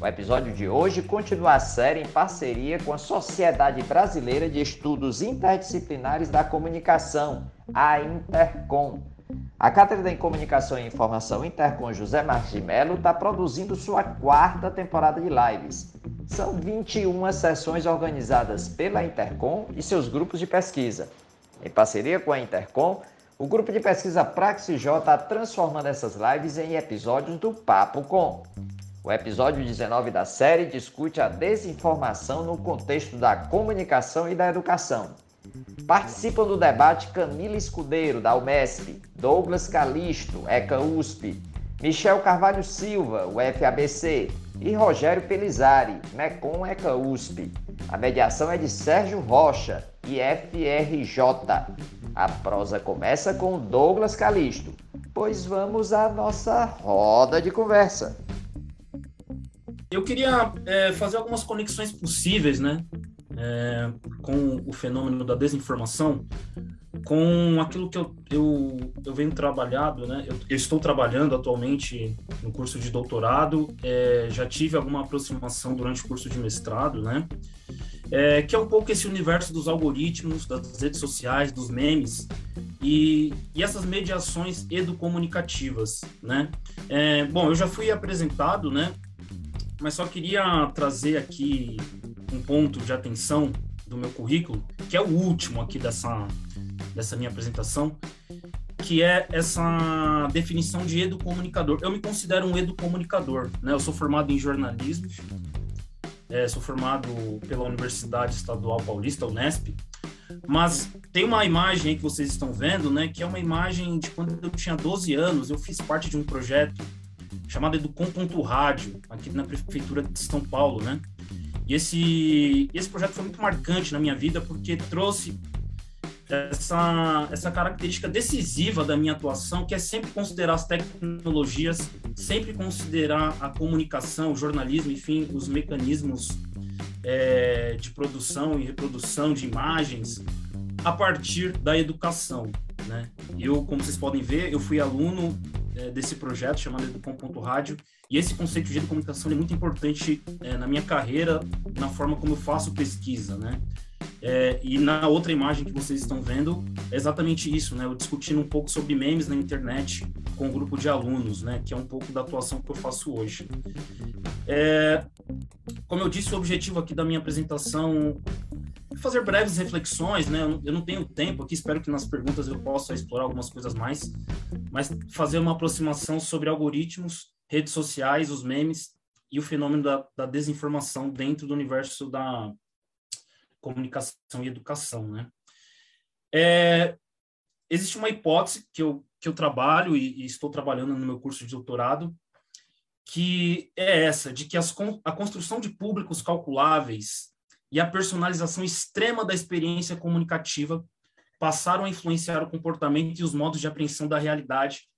O episódio de hoje continua a série em parceria com a Sociedade Brasileira de Estudos Interdisciplinares da Comunicação, a Intercom. A Cátedra em Comunicação e Informação Intercom José Marques de Mello está produzindo sua quarta temporada de lives. São 21 sessões organizadas pela Intercom e seus grupos de pesquisa. Em parceria com a Intercom, o grupo de pesquisa PraxisJ está transformando essas lives em episódios do Papo Com. O episódio 19 da série discute a desinformação no contexto da comunicação e da educação. Participam do debate Camila Escudeiro, da UMESP, Douglas Calisto, ECA USP, Michel Carvalho Silva, UFABC e Rogério Pelizari, MECOM ECA USP. A mediação é de Sérgio Rocha, IFRJ. A prosa começa com Douglas Calisto, pois vamos à nossa roda de conversa. Eu queria é, fazer algumas conexões possíveis, né, é, com o fenômeno da desinformação, com aquilo que eu, eu, eu venho trabalhando, né, eu, eu estou trabalhando atualmente no curso de doutorado, é, já tive alguma aproximação durante o curso de mestrado, né, é, que é um pouco esse universo dos algoritmos, das redes sociais, dos memes e, e essas mediações educomunicativas, né? É, bom, eu já fui apresentado, né, mas só queria trazer aqui um ponto de atenção do meu currículo, que é o último aqui dessa, dessa minha apresentação, que é essa definição de educomunicador. Eu me considero um educomunicador, né? Eu sou formado em jornalismo, é, sou formado pela Universidade Estadual Paulista, Unesp, mas tem uma imagem que vocês estão vendo, né? Que é uma imagem de quando eu tinha 12 anos, eu fiz parte de um projeto chamada Educom.rádio, aqui na Prefeitura de São Paulo, né? E esse, esse projeto foi muito marcante na minha vida porque trouxe essa, essa característica decisiva da minha atuação, que é sempre considerar as tecnologias, sempre considerar a comunicação, o jornalismo, enfim, os mecanismos é, de produção e reprodução de imagens a partir da educação. Né? Eu, como vocês podem ver, eu fui aluno é, desse projeto chamado Educom.rádio, e esse conceito de comunicação é muito importante é, na minha carreira, na forma como eu faço pesquisa, né? É, e na outra imagem que vocês estão vendo, é exatamente isso, né? Eu discutindo um pouco sobre memes na internet com um grupo de alunos, né? Que é um pouco da atuação que eu faço hoje. É, como eu disse, o objetivo aqui da minha apresentação fazer breves reflexões, né? Eu não tenho tempo aqui, espero que nas perguntas eu possa explorar algumas coisas mais, mas fazer uma aproximação sobre algoritmos, redes sociais, os memes e o fenômeno da, da desinformação dentro do universo da comunicação e educação, né? É, existe uma hipótese que eu, que eu trabalho e, e, estou trabalhando no meu curso de doutorado, que é essa, de que as, a construção de públicos calculáveis e a personalização extrema da experiência comunicativa passaram a influenciar o comportamento e os modos de apreensão da realidade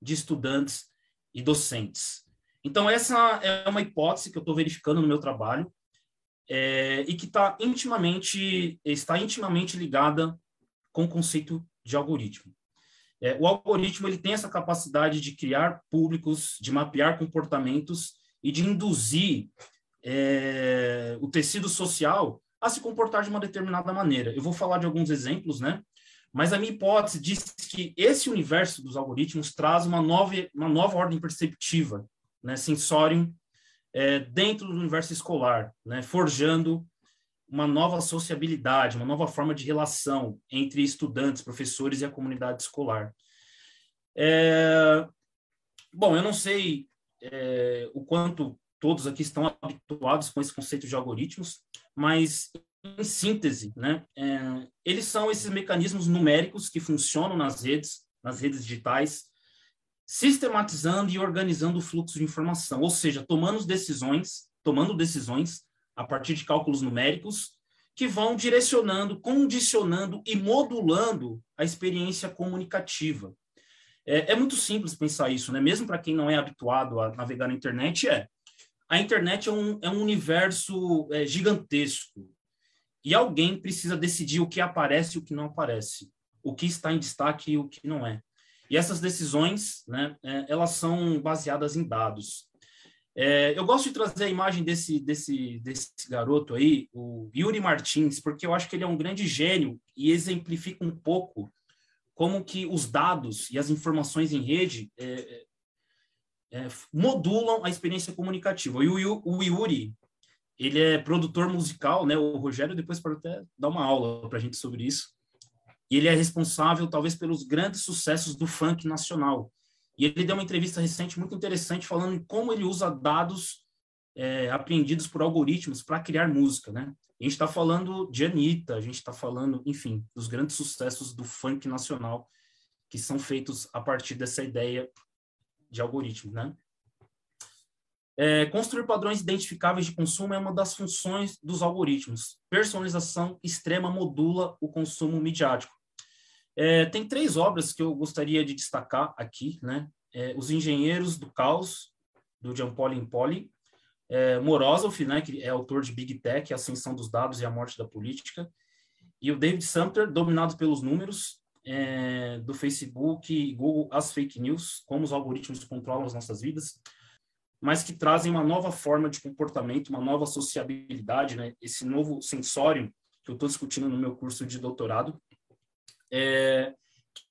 de estudantes e docentes. Então, essa é uma hipótese que eu estou verificando no meu trabalho é, e que tá intimamente, está intimamente ligada com o conceito de algoritmo. É, o algoritmo ele tem essa capacidade de criar públicos, de mapear comportamentos e de induzir é, o tecido social a se comportar de uma determinada maneira. Eu vou falar de alguns exemplos, né? Mas a minha hipótese diz que esse universo dos algoritmos traz uma nova, uma nova ordem perceptiva, né, sensório, é, dentro do universo escolar, né, forjando uma nova sociabilidade, uma nova forma de relação entre estudantes, professores e a comunidade escolar. É, bom, eu não sei é, o quanto todos aqui estão habituados com esse conceito de algoritmos, mas em síntese, né, é, eles são esses mecanismos numéricos que funcionam nas redes, nas redes digitais, sistematizando e organizando o fluxo de informação, ou seja, tomando decisões, tomando decisões a partir de cálculos numéricos que vão direcionando, condicionando e modulando a experiência comunicativa. É, é muito simples pensar isso, né? Mesmo para quem não é habituado a navegar na internet, é. A internet é um, é um universo é, gigantesco. E alguém precisa decidir o que aparece e o que não aparece, o que está em destaque e o que não é. E essas decisões, né, é, elas são baseadas em dados. É, eu gosto de trazer a imagem desse, desse, desse garoto aí, o Yuri Martins, porque eu acho que ele é um grande gênio e exemplifica um pouco como que os dados e as informações em rede é, é, modulam a experiência comunicativa. E o, o Yuri, ele é produtor musical, né? O Rogério depois pode até dar uma aula para a gente sobre isso. E ele é responsável, talvez, pelos grandes sucessos do funk nacional. E ele deu uma entrevista recente muito interessante falando em como ele usa dados é, apreendidos por algoritmos para criar música, né? A gente está falando de Anitta, a gente está falando, enfim, dos grandes sucessos do funk nacional que são feitos a partir dessa ideia de algoritmo, né? É, construir padrões identificáveis de consumo é uma das funções dos algoritmos. Personalização extrema modula o consumo midiático. É, tem três obras que eu gostaria de destacar aqui, né? É, Os Engenheiros do Caos, do Jean-Paul Impoli, é, Morozov, né, que é autor de Big Tech, Ascensão dos Dados e a Morte da Política, e o David Sumter, Dominado pelos Números, é, do Facebook Google, As Fake News, Como os Algoritmos Controlam as Nossas Vidas, mas que trazem uma nova forma de comportamento, uma nova sociabilidade, né, esse novo sensório que eu estou discutindo no meu curso de doutorado, é,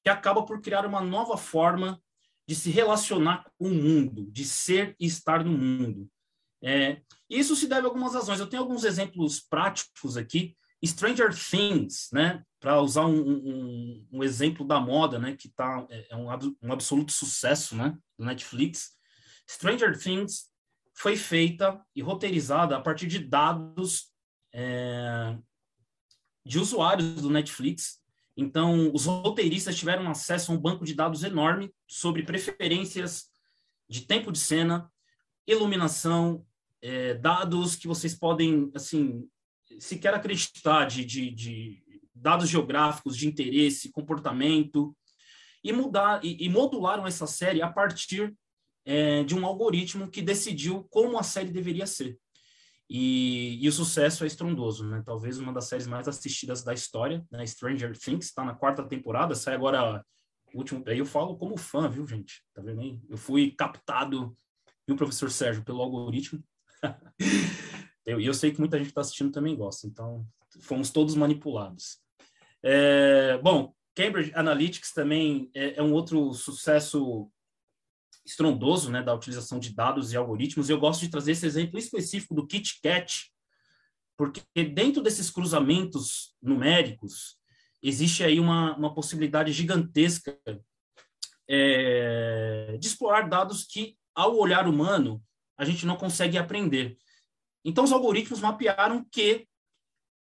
que acaba por criar uma nova forma de se relacionar com o mundo, de ser e estar no mundo. É, isso se deve a algumas razões. Eu tenho alguns exemplos práticos aqui. Stranger Things, né? Para usar um, um, um, exemplo da moda, né? Que tá, é, é um, um absoluto sucesso, né? Do Netflix. Stranger Things foi feita e roteirizada a partir de dados é, de usuários do Netflix então, os roteiristas tiveram acesso a um banco de dados enorme sobre preferências de tempo de cena, iluminação, é, dados que vocês podem, assim, sequer acreditar de, de, de dados geográficos de interesse, comportamento, e mudar e, e modularam essa série a partir é, de um algoritmo que decidiu como a série deveria ser. E, e, o sucesso é estrondoso, né? Talvez uma das séries mais assistidas da história, né? Stranger Things, está na quarta temporada, sai agora o último. Aí eu falo como fã, viu, gente? Tá vendo aí? Eu fui captado, viu, professor Sérgio, pelo algoritmo. E eu, eu, sei que muita gente está assistindo também gosta, então fomos todos manipulados. É, bom, Cambridge Analytics também é, é um outro sucesso estrondoso né, da utilização de dados e algoritmos. Eu gosto de trazer esse exemplo específico do KitKat, porque dentro desses cruzamentos numéricos existe aí uma, uma possibilidade gigantesca é, de explorar dados que, ao olhar humano, a gente não consegue aprender. Então, os algoritmos mapearam que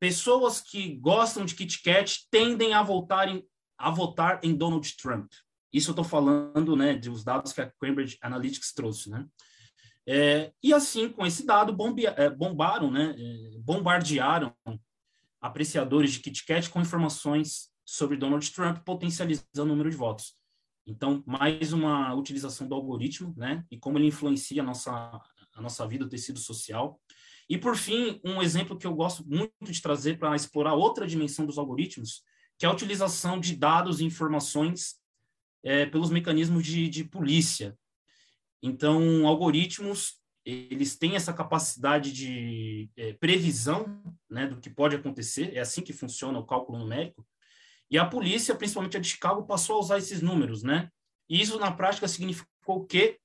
pessoas que gostam de KitKat tendem a, voltarem, a votar em Donald Trump. Isso eu estou falando né, dos dados que a Cambridge Analytics trouxe. Né? É, e assim, com esse dado, é, bombaram, né, é, bombardearam apreciadores de KitKat com informações sobre Donald Trump, potencializando o número de votos. Então, mais uma utilização do algoritmo, né, e como ele influencia a nossa, a nossa vida, o tecido social. E, por fim, um exemplo que eu gosto muito de trazer para explorar outra dimensão dos algoritmos, que é a utilização de dados e informações é, pelos mecanismos de, de polícia. Então, algoritmos, eles têm essa capacidade de é, previsão né, do que pode acontecer, é assim que funciona o cálculo numérico, e a polícia, principalmente a de Chicago, passou a usar esses números, né? E isso, na prática, significou que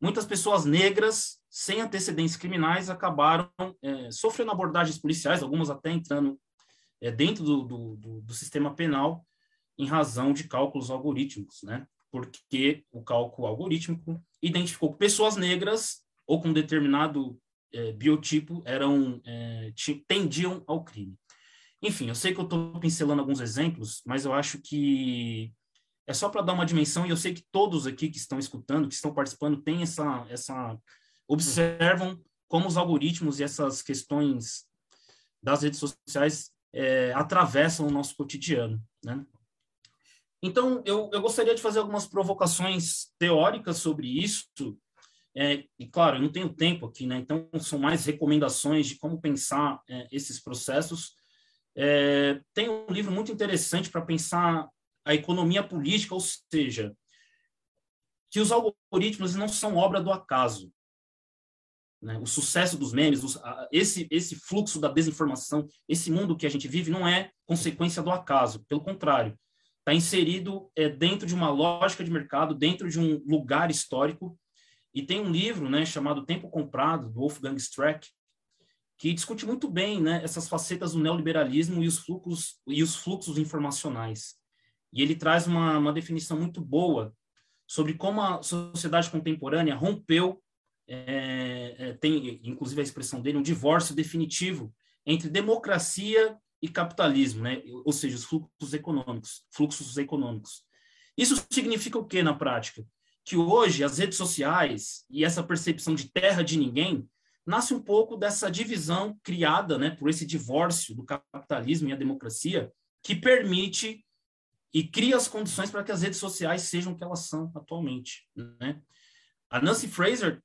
muitas pessoas negras, sem antecedentes criminais, acabaram é, sofrendo abordagens policiais, algumas até entrando é, dentro do, do, do, sistema penal, em razão de cálculos algorítmicos, né? Porque o cálculo algorítmico identificou que pessoas negras ou com determinado é, biotipo eram é, tendiam ao crime. Enfim, eu sei que eu estou pincelando alguns exemplos, mas eu acho que é só para dar uma dimensão e eu sei que todos aqui que estão escutando, que estão participando, têm essa essa observam como os algoritmos e essas questões das redes sociais é, atravessam o nosso cotidiano, né? Então, eu, eu gostaria de fazer algumas provocações teóricas sobre isso, é, e claro, eu não tenho tempo aqui, né? Então, são mais recomendações de como pensar é, esses processos. É, tem um livro muito interessante para pensar a economia política, ou seja, que os algoritmos não são obra do acaso. Né? O sucesso dos memes, os, a, esse, esse fluxo da desinformação, esse mundo que a gente vive não é consequência do acaso, pelo contrário, está inserido é, dentro de uma lógica de mercado, dentro de um lugar histórico. E tem um livro né, chamado Tempo Comprado, do Wolfgang Streck, que discute muito bem né, essas facetas do neoliberalismo e os fluxos, e os fluxos informacionais. E ele traz uma, uma definição muito boa sobre como a sociedade contemporânea rompeu é, é, tem inclusive a expressão dele, um divórcio definitivo entre democracia e capitalismo, né? ou seja, os fluxos econômicos, fluxos econômicos. Isso significa o que na prática? Que hoje as redes sociais e essa percepção de terra de ninguém nasce um pouco dessa divisão criada né, por esse divórcio do capitalismo e a democracia, que permite e cria as condições para que as redes sociais sejam o que elas são atualmente. Né? A Nancy Fraser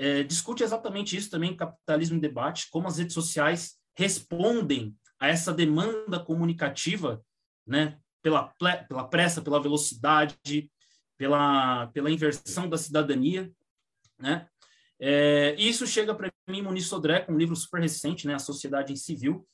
é, discute exatamente isso também, Capitalismo em Debate, como as redes sociais respondem a essa demanda comunicativa, né, pela, pela pressa, pela velocidade, pela, pela inversão da cidadania, né? É, isso chega para mim, Muniz Sodré, com um livro super recente, né, A Sociedade em Civil,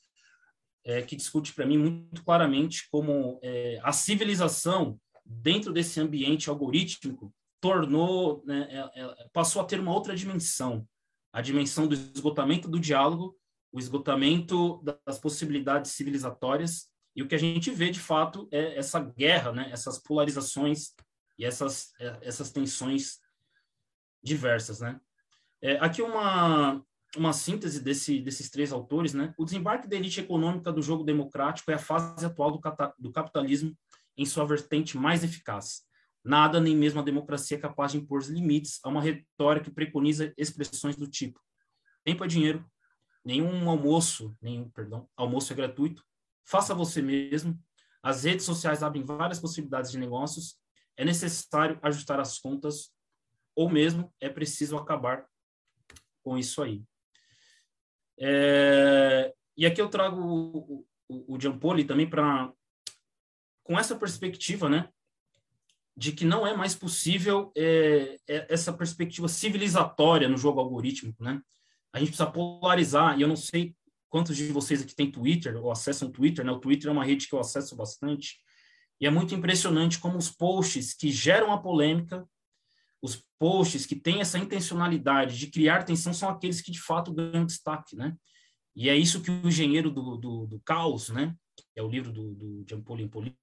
é, que discute para mim muito claramente como é, a civilização, dentro desse ambiente algorítmico, tornou, né, é, é, passou a ter uma outra dimensão, a dimensão do esgotamento do diálogo, o esgotamento das possibilidades civilizatórias, e o que a gente vê, de fato, é essa guerra, né, essas polarizações e essas, é, essas tensões diversas. Né? É, aqui uma, uma síntese desse, desses três autores, né? O desembarque da elite econômica do jogo democrático é a fase atual do, do capitalismo em sua vertente mais eficaz. Nada, nem mesmo a democracia é capaz de impor limites a uma retórica que preconiza expressões do tipo: tempo é dinheiro, nenhum almoço, nenhum, perdão, almoço é gratuito, faça você mesmo. As redes sociais abrem várias possibilidades de negócios. É necessário ajustar as contas ou mesmo é preciso acabar com isso aí. É, e aqui eu trago o, o, o também para com essa perspectiva, né, de que não é mais possível é, é, essa perspectiva civilizatória no jogo algorítmico, né? A gente precisa polarizar, e eu não sei quantos de vocês aqui têm Twitter ou acessam Twitter, né? O Twitter é uma rede que eu acesso bastante, e é muito impressionante como os posts que geram a polêmica, os posts que têm essa intencionalidade de criar tensão são aqueles que de fato ganham destaque, né? E é isso que o engenheiro do, do, do caos, né? Que é o livro do, do Jean-Paul Impoli,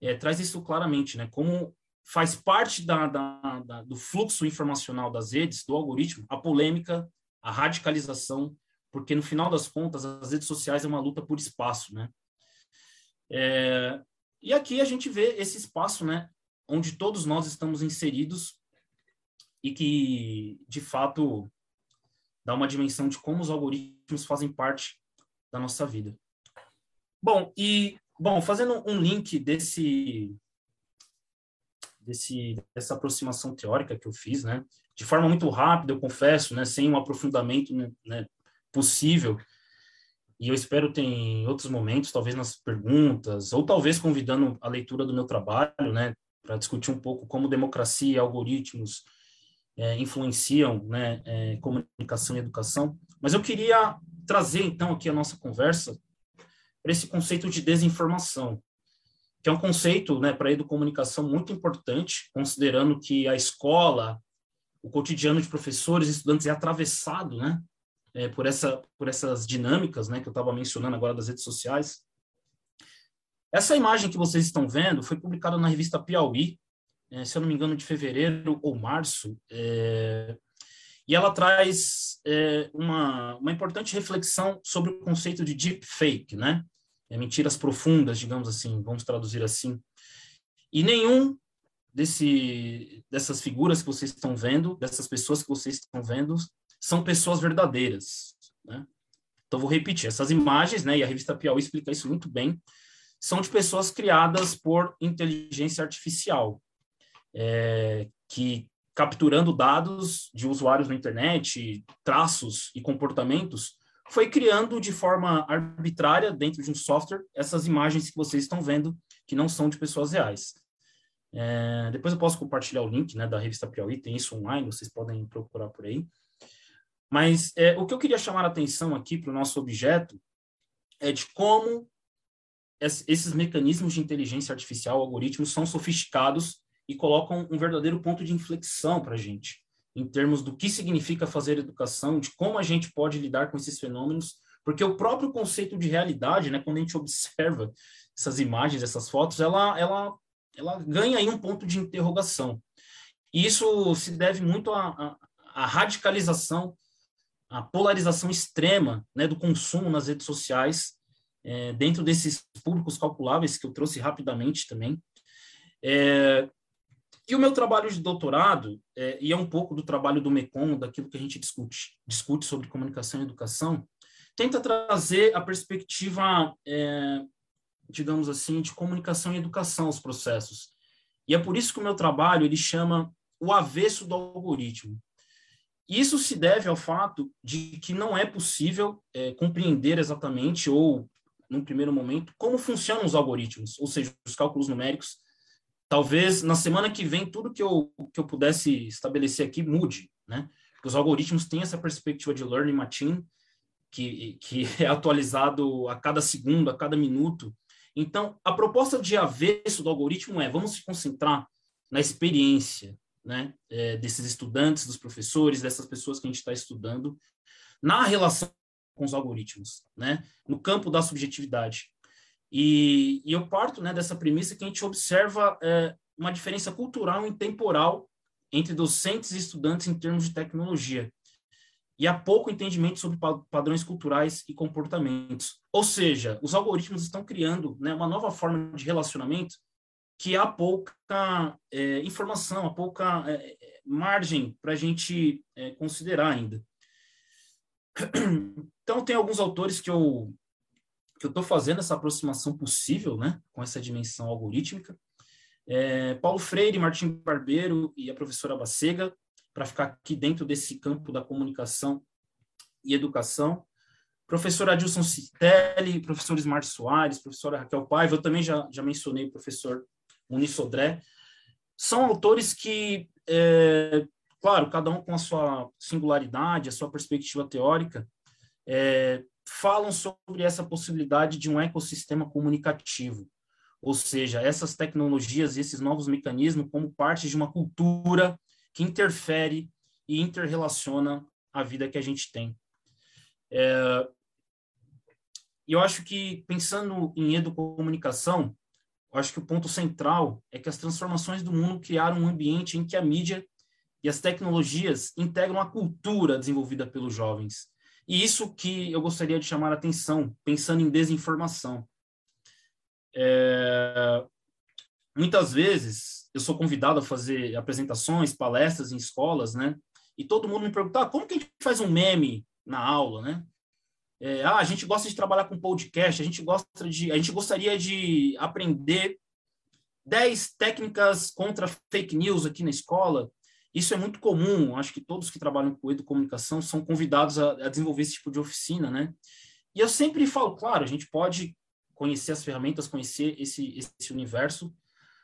é, traz isso claramente, né? Como faz parte da, da, da, do fluxo informacional das redes, do algoritmo, a polêmica, a radicalização, porque no final das contas as redes sociais é uma luta por espaço, né? É, e aqui a gente vê esse espaço, né? Onde todos nós estamos inseridos e que, de fato, dá uma dimensão de como os algoritmos fazem parte da nossa vida. Bom, e Bom, fazendo um link desse, desse, dessa aproximação teórica que eu fiz, né, de forma muito rápida, eu confesso, né, sem um aprofundamento né, né possível, e eu espero ter em outros momentos, talvez nas perguntas, ou talvez convidando a leitura do meu trabalho, né, para discutir um pouco como democracia e algoritmos é, influenciam né, é, comunicação e educação. Mas eu queria trazer, então, aqui a nossa conversa para esse conceito de desinformação, que é um conceito né, para a educomunicação muito importante, considerando que a escola, o cotidiano de professores e estudantes é atravessado né, é, por, essa, por essas dinâmicas né, que eu estava mencionando agora das redes sociais. Essa imagem que vocês estão vendo foi publicada na revista Piauí, é, se eu não me engano, de fevereiro ou março, é, e ela traz é, uma, uma importante reflexão sobre o conceito de deepfake, né? é, mentiras profundas, digamos assim, vamos traduzir assim. E nenhum desse, dessas figuras que vocês estão vendo, dessas pessoas que vocês estão vendo, são pessoas verdadeiras. Né? Então, vou repetir. Essas imagens, né, e a revista Piauí explica isso muito bem, são de pessoas criadas por inteligência artificial, é, que capturando dados de usuários na internet, traços e comportamentos, foi criando de forma arbitrária, dentro de um software, essas imagens que vocês estão vendo, que não são de pessoas reais. É, depois eu posso compartilhar o link né, da revista Piauí, tem isso online, vocês podem procurar por aí. Mas é, o que eu queria chamar a atenção aqui para o nosso objeto é de como esses mecanismos de inteligência artificial, algoritmos, são sofisticados e colocam um verdadeiro ponto de inflexão para a gente, em termos do que significa fazer educação, de como a gente pode lidar com esses fenômenos, porque o próprio conceito de realidade, né, quando a gente observa essas imagens, essas fotos, ela, ela, ela ganha aí um ponto de interrogação. E isso se deve muito à, à, à radicalização, à polarização extrema né, do consumo nas redes sociais, é, dentro desses públicos calculáveis que eu trouxe rapidamente também. É, e o meu trabalho de doutorado, é, e é um pouco do trabalho do MECOM, daquilo que a gente discute, discute sobre comunicação e educação, tenta trazer a perspectiva, é, digamos assim, de comunicação e educação aos processos. E é por isso que o meu trabalho ele chama o avesso do algoritmo. Isso se deve ao fato de que não é possível é, compreender exatamente ou num primeiro momento, como funcionam os algoritmos, ou seja, os cálculos numéricos. Talvez na semana que vem tudo que eu, que eu pudesse estabelecer aqui mude, né? Porque os algoritmos têm essa perspectiva de learning machine, que, que é atualizado a cada segundo, a cada minuto. Então, a proposta de avesso do algoritmo é: vamos se concentrar na experiência né, é, desses estudantes, dos professores, dessas pessoas que a gente está estudando, na relação com os algoritmos, né? No campo da subjetividade. E, e eu parto né, dessa premissa que a gente observa é, uma diferença cultural e temporal entre docentes e estudantes em termos de tecnologia. E há pouco entendimento sobre padrões culturais e comportamentos. Ou seja, os algoritmos estão criando né, uma nova forma de relacionamento que há pouca é, informação, há pouca é, margem para a gente é, considerar ainda. Então, tem alguns autores que eu que eu estou fazendo essa aproximação possível, né, com essa dimensão algorítmica. É, Paulo Freire, Martim Barbeiro e a professora Bacega, para ficar aqui dentro desse campo da comunicação e educação. Professor Adilson Citelli, professor Smart Soares, professora Raquel Paiva, eu também já, já mencionei o professor Muniz Sodré. São autores que é, Claro, cada um com a sua singularidade, a sua perspectiva teórica, é, falam sobre essa possibilidade de um ecossistema comunicativo, ou seja, essas tecnologias e esses novos mecanismos como parte de uma cultura que interfere e interrelaciona a vida que a gente tem. É, eu acho que, pensando em educomunicação, acho que o ponto central é que as transformações do mundo criaram um ambiente em que a mídia e as tecnologias integram a cultura desenvolvida pelos jovens. E isso que eu gostaria de chamar a atenção, pensando em desinformação. É... Muitas vezes eu sou convidado a fazer apresentações, palestras em escolas, né? E todo mundo me pergunta, ah, como que a gente faz um meme na aula, né? É, ah, a gente gosta de trabalhar com podcast, a gente gosta de, a gente gostaria de aprender 10 técnicas contra fake news aqui na escola. Isso é muito comum, acho que todos que trabalham com educomunicação são convidados a, a, desenvolver esse tipo de oficina, né? E eu sempre falo, claro, a gente pode conhecer as ferramentas, conhecer esse, esse universo,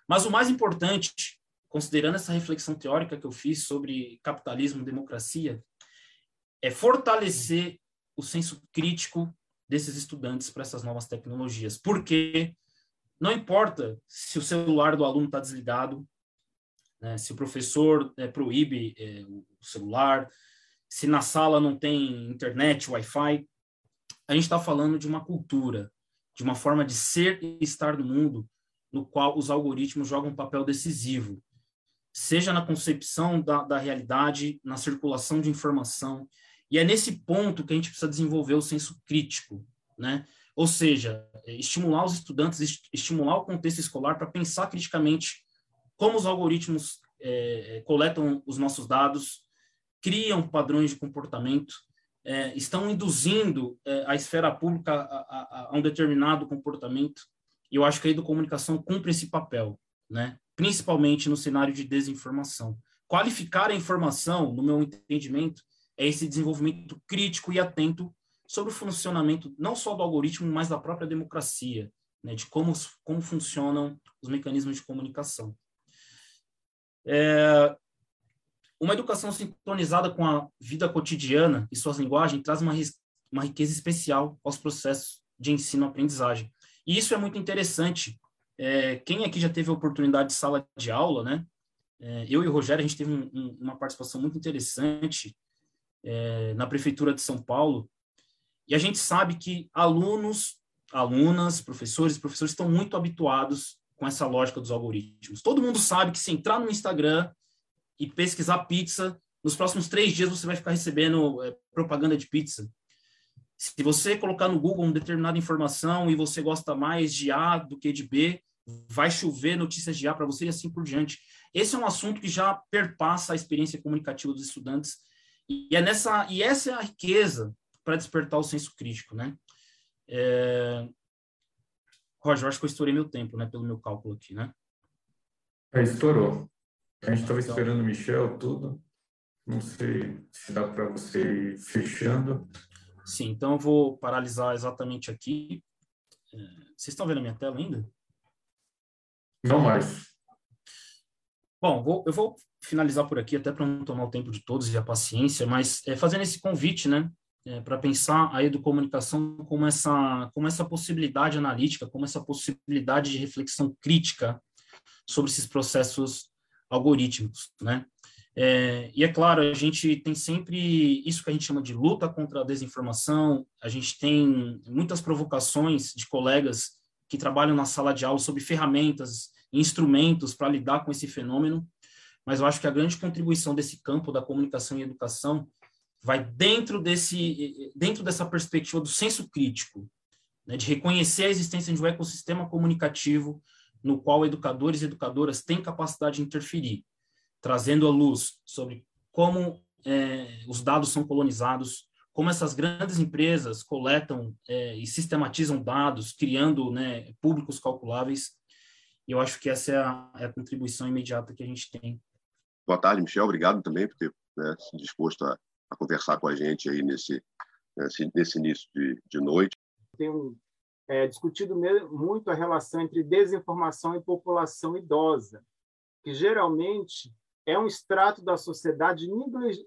mas o mais importante, considerando essa reflexão teórica que eu fiz sobre capitalismo democracia, é fortalecer o senso crítico desses estudantes para essas novas tecnologias. Porque não importa se o celular do aluno está desligado, né? Se o professor é, proíbe é, o celular, se na sala não tem internet, Wi-Fi, a gente está falando de uma cultura, de uma forma de ser e estar no mundo, no qual os algoritmos jogam um papel decisivo, seja na concepção da, da realidade, na circulação de informação. E é nesse ponto que a gente precisa desenvolver o senso crítico, né? Ou seja, estimular os estudantes, estimular o contexto escolar para pensar criticamente como os algoritmos é, é, coletam os nossos dados, criam padrões de comportamento é, estão induzindo é, a esfera pública a, a, a, um determinado comportamento. E eu acho que a educomunicação cumpre esse papel, né? principalmente no cenário de desinformação. Qualificar a informação, no meu entendimento, é esse desenvolvimento crítico e atento sobre o funcionamento não só do algoritmo, mas da própria democracia, né? de como, como funcionam os mecanismos de comunicação. É, uma educação sintonizada com a vida cotidiana e suas linguagens traz uma, uma riqueza especial aos processos de ensino-aprendizagem. E isso é muito interessante. É, quem aqui já teve a oportunidade de sala de aula, né? É, eu e o Rogério, a gente teve um, um, uma participação muito interessante é, na Prefeitura de São Paulo, e a gente sabe que alunos, alunas, professores, professores estão muito habituados com essa lógica dos algoritmos. Todo mundo sabe que se entrar no Instagram e pesquisar pizza, nos próximos três dias você vai ficar recebendo é, propaganda de pizza. Se você colocar no Google uma determinada informação e você gosta mais de A do que de B, vai chover notícias de A para você e assim por diante. Esse é um assunto que já perpassa a experiência comunicativa dos estudantes e é nessa e essa é a riqueza para despertar o senso crítico, né? É... Roger, eu acho que eu estourei meu tempo, né, pelo meu cálculo aqui, né? É, estourou. A gente estava esperando o Michel, tudo. Não sei se dá para você ir fechando. Sim, então eu vou paralisar exatamente aqui. É, vocês estão vendo a minha tela ainda? Não mais. Bom, vou, eu vou finalizar por aqui, até para não tomar o tempo de todos e a paciência, mas é, fazendo esse convite, né, é, para pensar a educomunicação como essa, como essa possibilidade analítica, como essa possibilidade de reflexão crítica sobre esses processos algorítmicos, né? É, e é claro, a gente tem sempre isso que a gente chama de luta contra a desinformação, a gente tem muitas provocações de colegas que trabalham na sala de aula sobre ferramentas, instrumentos para lidar com esse fenômeno, mas eu acho que a grande contribuição desse campo da comunicação e educação vai dentro desse dentro dessa perspectiva do senso crítico, né, de reconhecer a existência de um ecossistema comunicativo no qual educadores e educadoras têm capacidade de interferir, trazendo a luz sobre como é, os dados são colonizados, como essas grandes empresas coletam é, e sistematizam dados, criando né, públicos calculáveis. E eu acho que essa é a, é a, contribuição imediata que a gente tem. Boa tarde, Michel. Obrigado também por ter né, se disposto a, a, conversar com a gente aí nesse, nesse, início de, de noite. Tenho é, discutido muito a relação entre desinformação e população idosa, que geralmente é um extrato da sociedade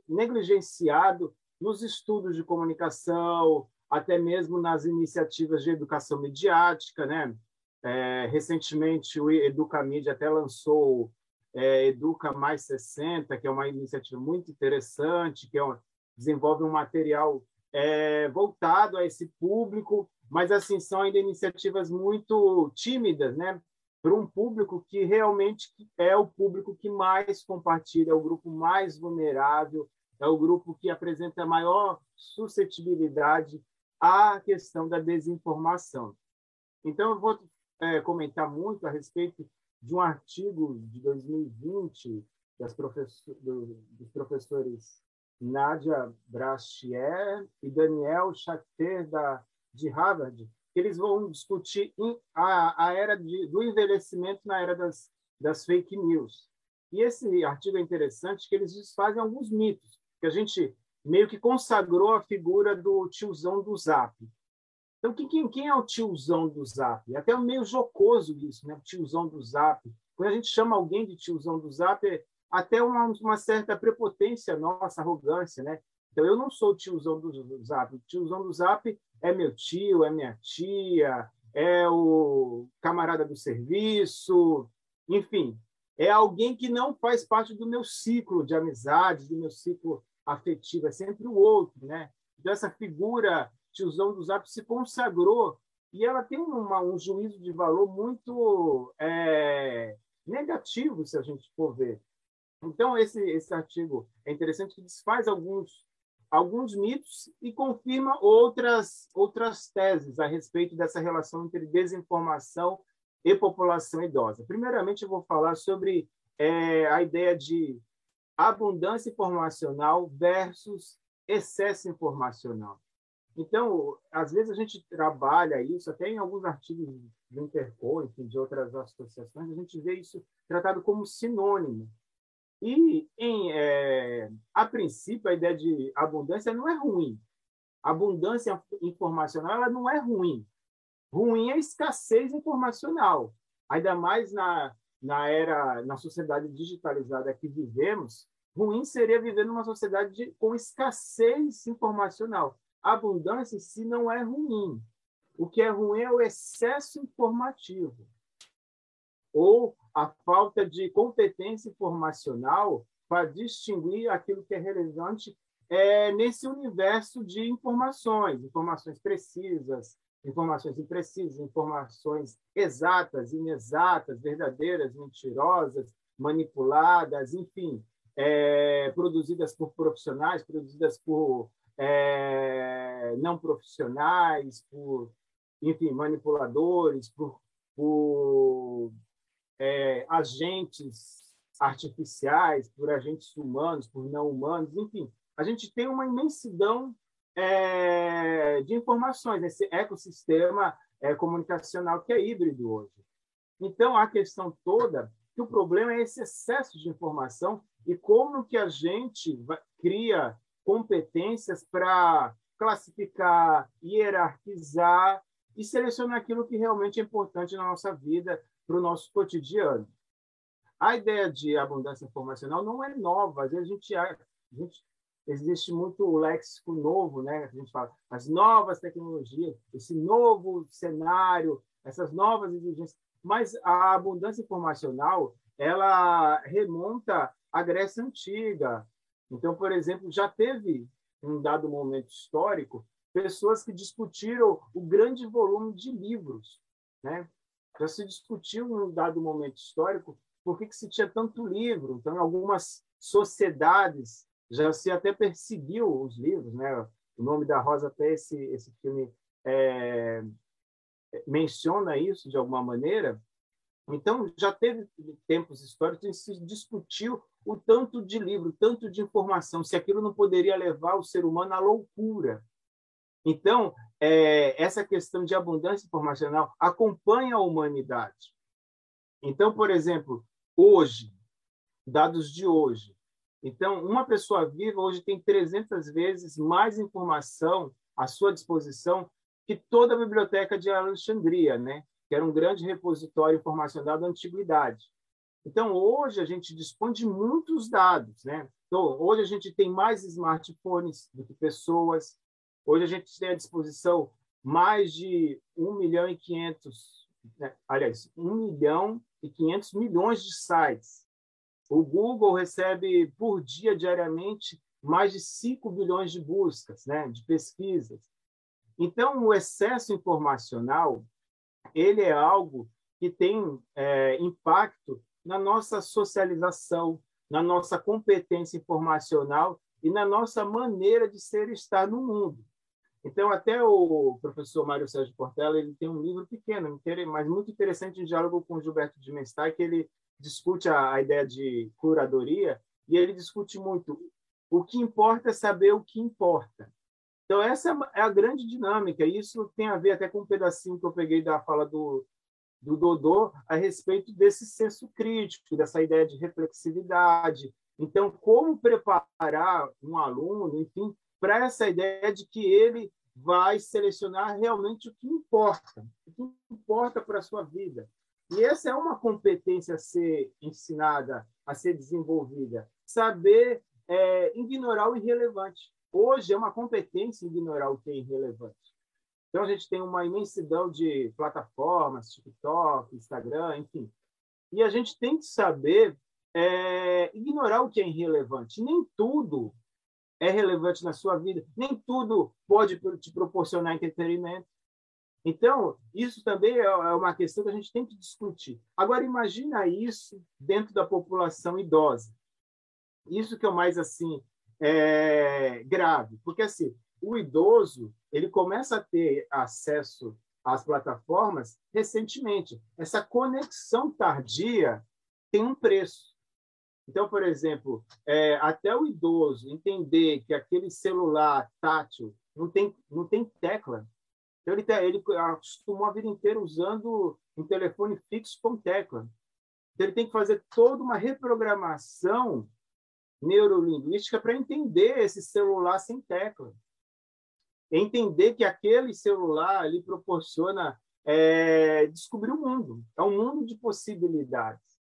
negligenciado nos estudos de comunicação, até mesmo nas iniciativas de educação mediática, né? É, recentemente o Educamídia até lançou é, Educa Mais 60, que é uma iniciativa muito interessante, que é um, desenvolve um material é, voltado a esse público mas assim são ainda iniciativas muito tímidas, né? Para um público que realmente é o público que mais compartilha, é o grupo mais vulnerável, é o grupo que apresenta maior suscetibilidade à questão da desinformação. Então, eu vou é, comentar muito a respeito de um artigo de 2020 das professor, do, dos professores Nádia Brachier e Daniel Chater, da de Harvard, eles vão discutir a, a era de, do envelhecimento na era das, das fake news. E esse artigo é interessante que eles desfazem alguns mitos, que a gente meio que consagrou a figura do tiozão do Zap. Então, quem, quem é o tiozão do Zap? É até meio jocoso isso, né? tiozão do Zap. Quando a gente chama alguém de tiozão do Zap, é até uma, uma certa prepotência nossa, arrogância, né? Então, eu não sou o tiozão do, do Zap. O tiozão do Zap é meu tio, é minha tia, é o camarada do serviço, enfim, é alguém que não faz parte do meu ciclo de amizade, do meu ciclo afetivo, é sempre o outro, né? Então, essa figura tiozão do Zap se consagrou e ela tem uma, um juízo de valor muito é, negativo, se a gente for ver. Então, esse, esse artigo é interessante que desfaz alguns alguns mitos e confirma outras, outras teses a respeito dessa relação entre desinformação e população idosa. Primeiramente, eu vou falar sobre é, a ideia de abundância informacional versus excesso informacional. Então, às vezes a gente trabalha isso, até em alguns artigos do Interpol, enfim, de outras associações, a gente vê isso tratado como sinônimo. E, em, é, a princípio, a ideia de abundância não é ruim. abundância informacional ela não é ruim. Ruim é escassez informacional. Ainda mais na, na era, na sociedade digitalizada que vivemos, ruim seria viver numa sociedade de, com escassez informacional. A abundância em si não é ruim. O que é ruim é o excesso informativo ou a falta de competência informacional para distinguir aquilo que é relevante é, nesse universo de informações, informações precisas, informações imprecisas, informações exatas, inexatas, verdadeiras, mentirosas, manipuladas, enfim, é, produzidas por profissionais, produzidas por é, não profissionais, por, enfim, manipuladores, por, por é, agentes artificiais, por agentes humanos, por não humanos, enfim, a gente tem uma imensidão é, de informações, esse ecossistema é, comunicacional que é híbrido hoje. Então, a questão toda que o problema é esse excesso de informação e como que a gente cria competências para classificar, hierarquizar e selecionar aquilo que realmente é importante na nossa vida, para o nosso cotidiano. A ideia de abundância informacional não é nova. Às vezes a gente, a gente existe muito léxico novo, né? A gente fala as novas tecnologias, esse novo cenário, essas novas exigências. Mas a abundância informacional, ela remonta à Grécia antiga. Então, por exemplo, já teve um dado momento histórico pessoas que discutiram o grande volume de livros, né? Já se discutiu em um dado momento histórico por que, que se tinha tanto livro. Então, em algumas sociedades já se até perseguiu os livros, né? O nome da Rosa até esse esse filme é, menciona isso de alguma maneira. Então já teve tempos históricos em que se discutiu o tanto de livro, tanto de informação, se aquilo não poderia levar o ser humano à loucura. Então é, essa questão de abundância informacional acompanha a humanidade. Então, por exemplo, hoje, dados de hoje, então, uma pessoa viva hoje tem 300 vezes mais informação à sua disposição que toda a biblioteca de Alexandria, né? que era um grande repositório informacional da antiguidade. Então, hoje a gente dispõe de muitos dados. Né? Então, hoje a gente tem mais smartphones do que pessoas. Hoje a gente tem à disposição mais de 1 milhão e 500, né? aliás, 1 milhão e 500 milhões de sites o Google recebe por dia, diariamente, mais de 5 bilhões de buscas, né, de pesquisas. Então, o excesso informacional ele é algo que tem é, impacto na nossa socialização, na nossa competência informacional e na nossa maneira de ser e estar no mundo. Então, até o professor Mário Sérgio Portela ele tem um livro pequeno, mas muito interessante em diálogo com Gilberto de Mestai, que ele discute a, a ideia de curadoria e ele discute muito o que importa é saber o que importa. Então, essa é a grande dinâmica. Isso tem a ver até com um pedacinho que eu peguei da fala do, do Dodô a respeito desse senso crítico, dessa ideia de reflexividade. Então, como preparar um aluno, enfim, para essa ideia de que ele vai selecionar realmente o que importa, o que importa para a sua vida. E essa é uma competência a ser ensinada, a ser desenvolvida. Saber é, ignorar o irrelevante. Hoje é uma competência ignorar o que é irrelevante. Então, a gente tem uma imensidão de plataformas, TikTok, Instagram, enfim. E a gente tem que saber é, ignorar o que é irrelevante. Nem tudo é relevante na sua vida, nem tudo pode te proporcionar entretenimento. Então, isso também é, é uma questão que a gente tem que discutir. Agora, imagina isso dentro da população idosa. Isso que é o mais assim é, grave, porque assim o idoso ele começa a ter acesso às plataformas recentemente. Essa conexão tardia tem um preço. Então, por exemplo, é, até o idoso entender que aquele celular tátil não tem, não tem tecla. Então, ele, ele acostumou a vida inteira usando um telefone fixo com tecla. Então, ele tem que fazer toda uma reprogramação neurolinguística para entender esse celular sem tecla. Entender que aquele celular lhe proporciona é, descobrir o mundo. É um mundo de possibilidades.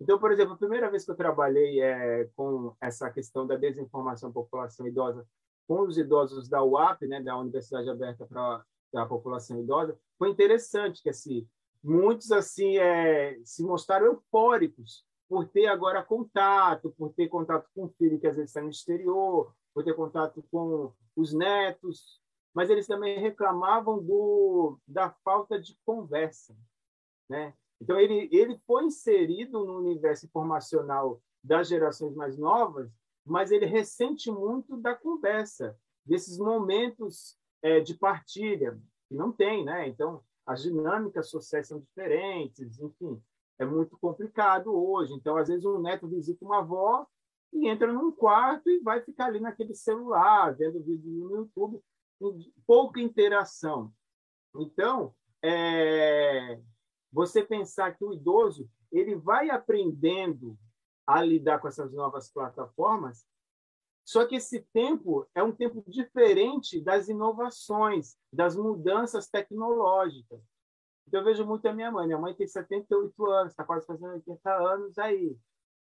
Então, por exemplo, a primeira vez que eu trabalhei é, com essa questão da desinformação população idosa com os idosos da UAP, né, da Universidade Aberta para a População Idosa, foi interessante que assim muitos assim é, se mostraram eufóricos por ter agora contato, por ter contato com o filho que às vezes está no exterior, por ter contato com os netos, mas eles também reclamavam do, da falta de conversa, né? Então ele ele foi inserido no universo informacional das gerações mais novas, mas ele ressente muito da conversa, desses momentos é, de partilha que não tem, né? Então as dinâmicas sociais são diferentes, enfim, é muito complicado hoje. Então, às vezes, um neto visita uma avó e entra num quarto e vai ficar ali naquele celular, vendo vídeo no YouTube, pouca interação. Então, é, você pensar que o idoso ele vai aprendendo a lidar com essas novas plataformas, só que esse tempo é um tempo diferente das inovações, das mudanças tecnológicas. Então, eu vejo muito a minha mãe. Minha mãe tem 78 anos, está quase fazendo 80 anos aí.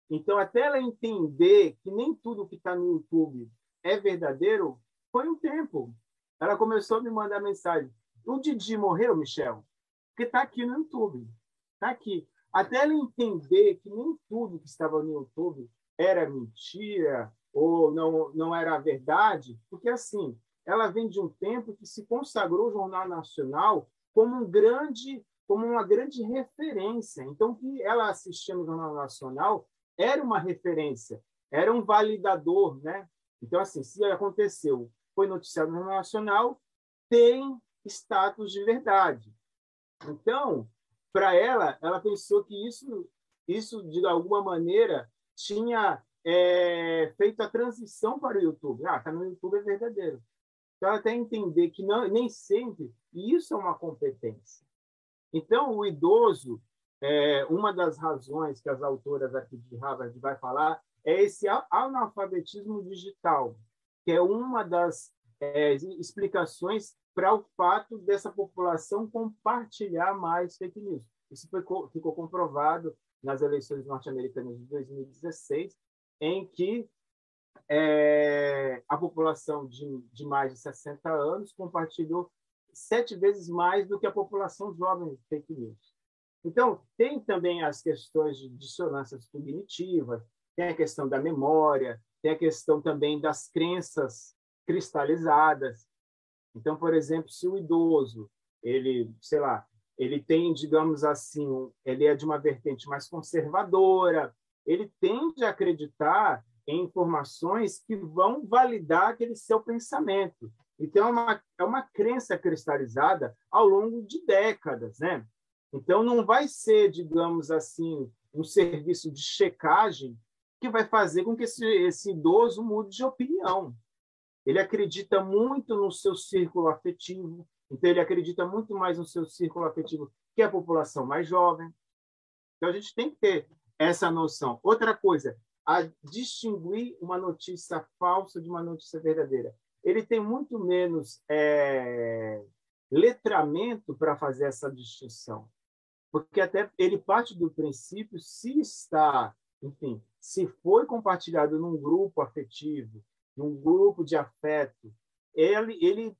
Então, até ela entender que nem tudo que está no YouTube é verdadeiro, foi um tempo. Ela começou a me mandar mensagem. O Didi morreu, Michel? Porque está aqui no YouTube. Está aqui. Até ela entender que nem tudo que estava no YouTube era mentira ou não, não era verdade, porque assim, ela vem de um tempo que se consagrou o Jornal Nacional como um grande como uma grande referência. Então, que ela assistia no Jornal Nacional era uma referência, era um validador, né? Então, assim, se aconteceu, foi noticiado no Jornal Nacional, tem status de verdade. Então, para ela, ela pensou que isso, isso de alguma maneira tinha é, feito a transição para o YouTube. Ah, tá no YouTube é verdadeiro. Então, até entender que não, nem sempre isso é uma competência. Então, o idoso, é, uma das razões que as autoras aqui de Harvard vai falar é esse analfabetismo digital, que é uma das é, explicações para o fato dessa população compartilhar mais fake news. Isso foi, ficou comprovado nas eleições norte-americanas de 2016, em que é, a população de, de mais de 60 anos compartilhou sete vezes mais do que a população jovem de fake news. Então, tem também as questões de dissonâncias cognitivas, tem a questão da memória, tem a questão também das crenças cristalizadas. Então, por exemplo, se o idoso, ele, sei lá, ele tem, digamos assim, ele é de uma vertente mais conservadora, ele tende a acreditar em informações que vão validar aquele seu pensamento. Então, é uma, é uma crença cristalizada ao longo de décadas, né? Então, não vai ser, digamos assim, um serviço de checagem que vai fazer com que esse, esse idoso mude de opinião. Ele acredita muito no seu círculo afetivo, então ele acredita muito mais no seu círculo afetivo que a população mais jovem. Então, a gente tem que ter essa noção. Outra coisa, a distinguir uma notícia falsa de uma notícia verdadeira. Ele tem muito menos é, letramento para fazer essa distinção, porque até ele parte do princípio se está, enfim, se foi compartilhado num grupo afetivo, num grupo de afeto, ele ele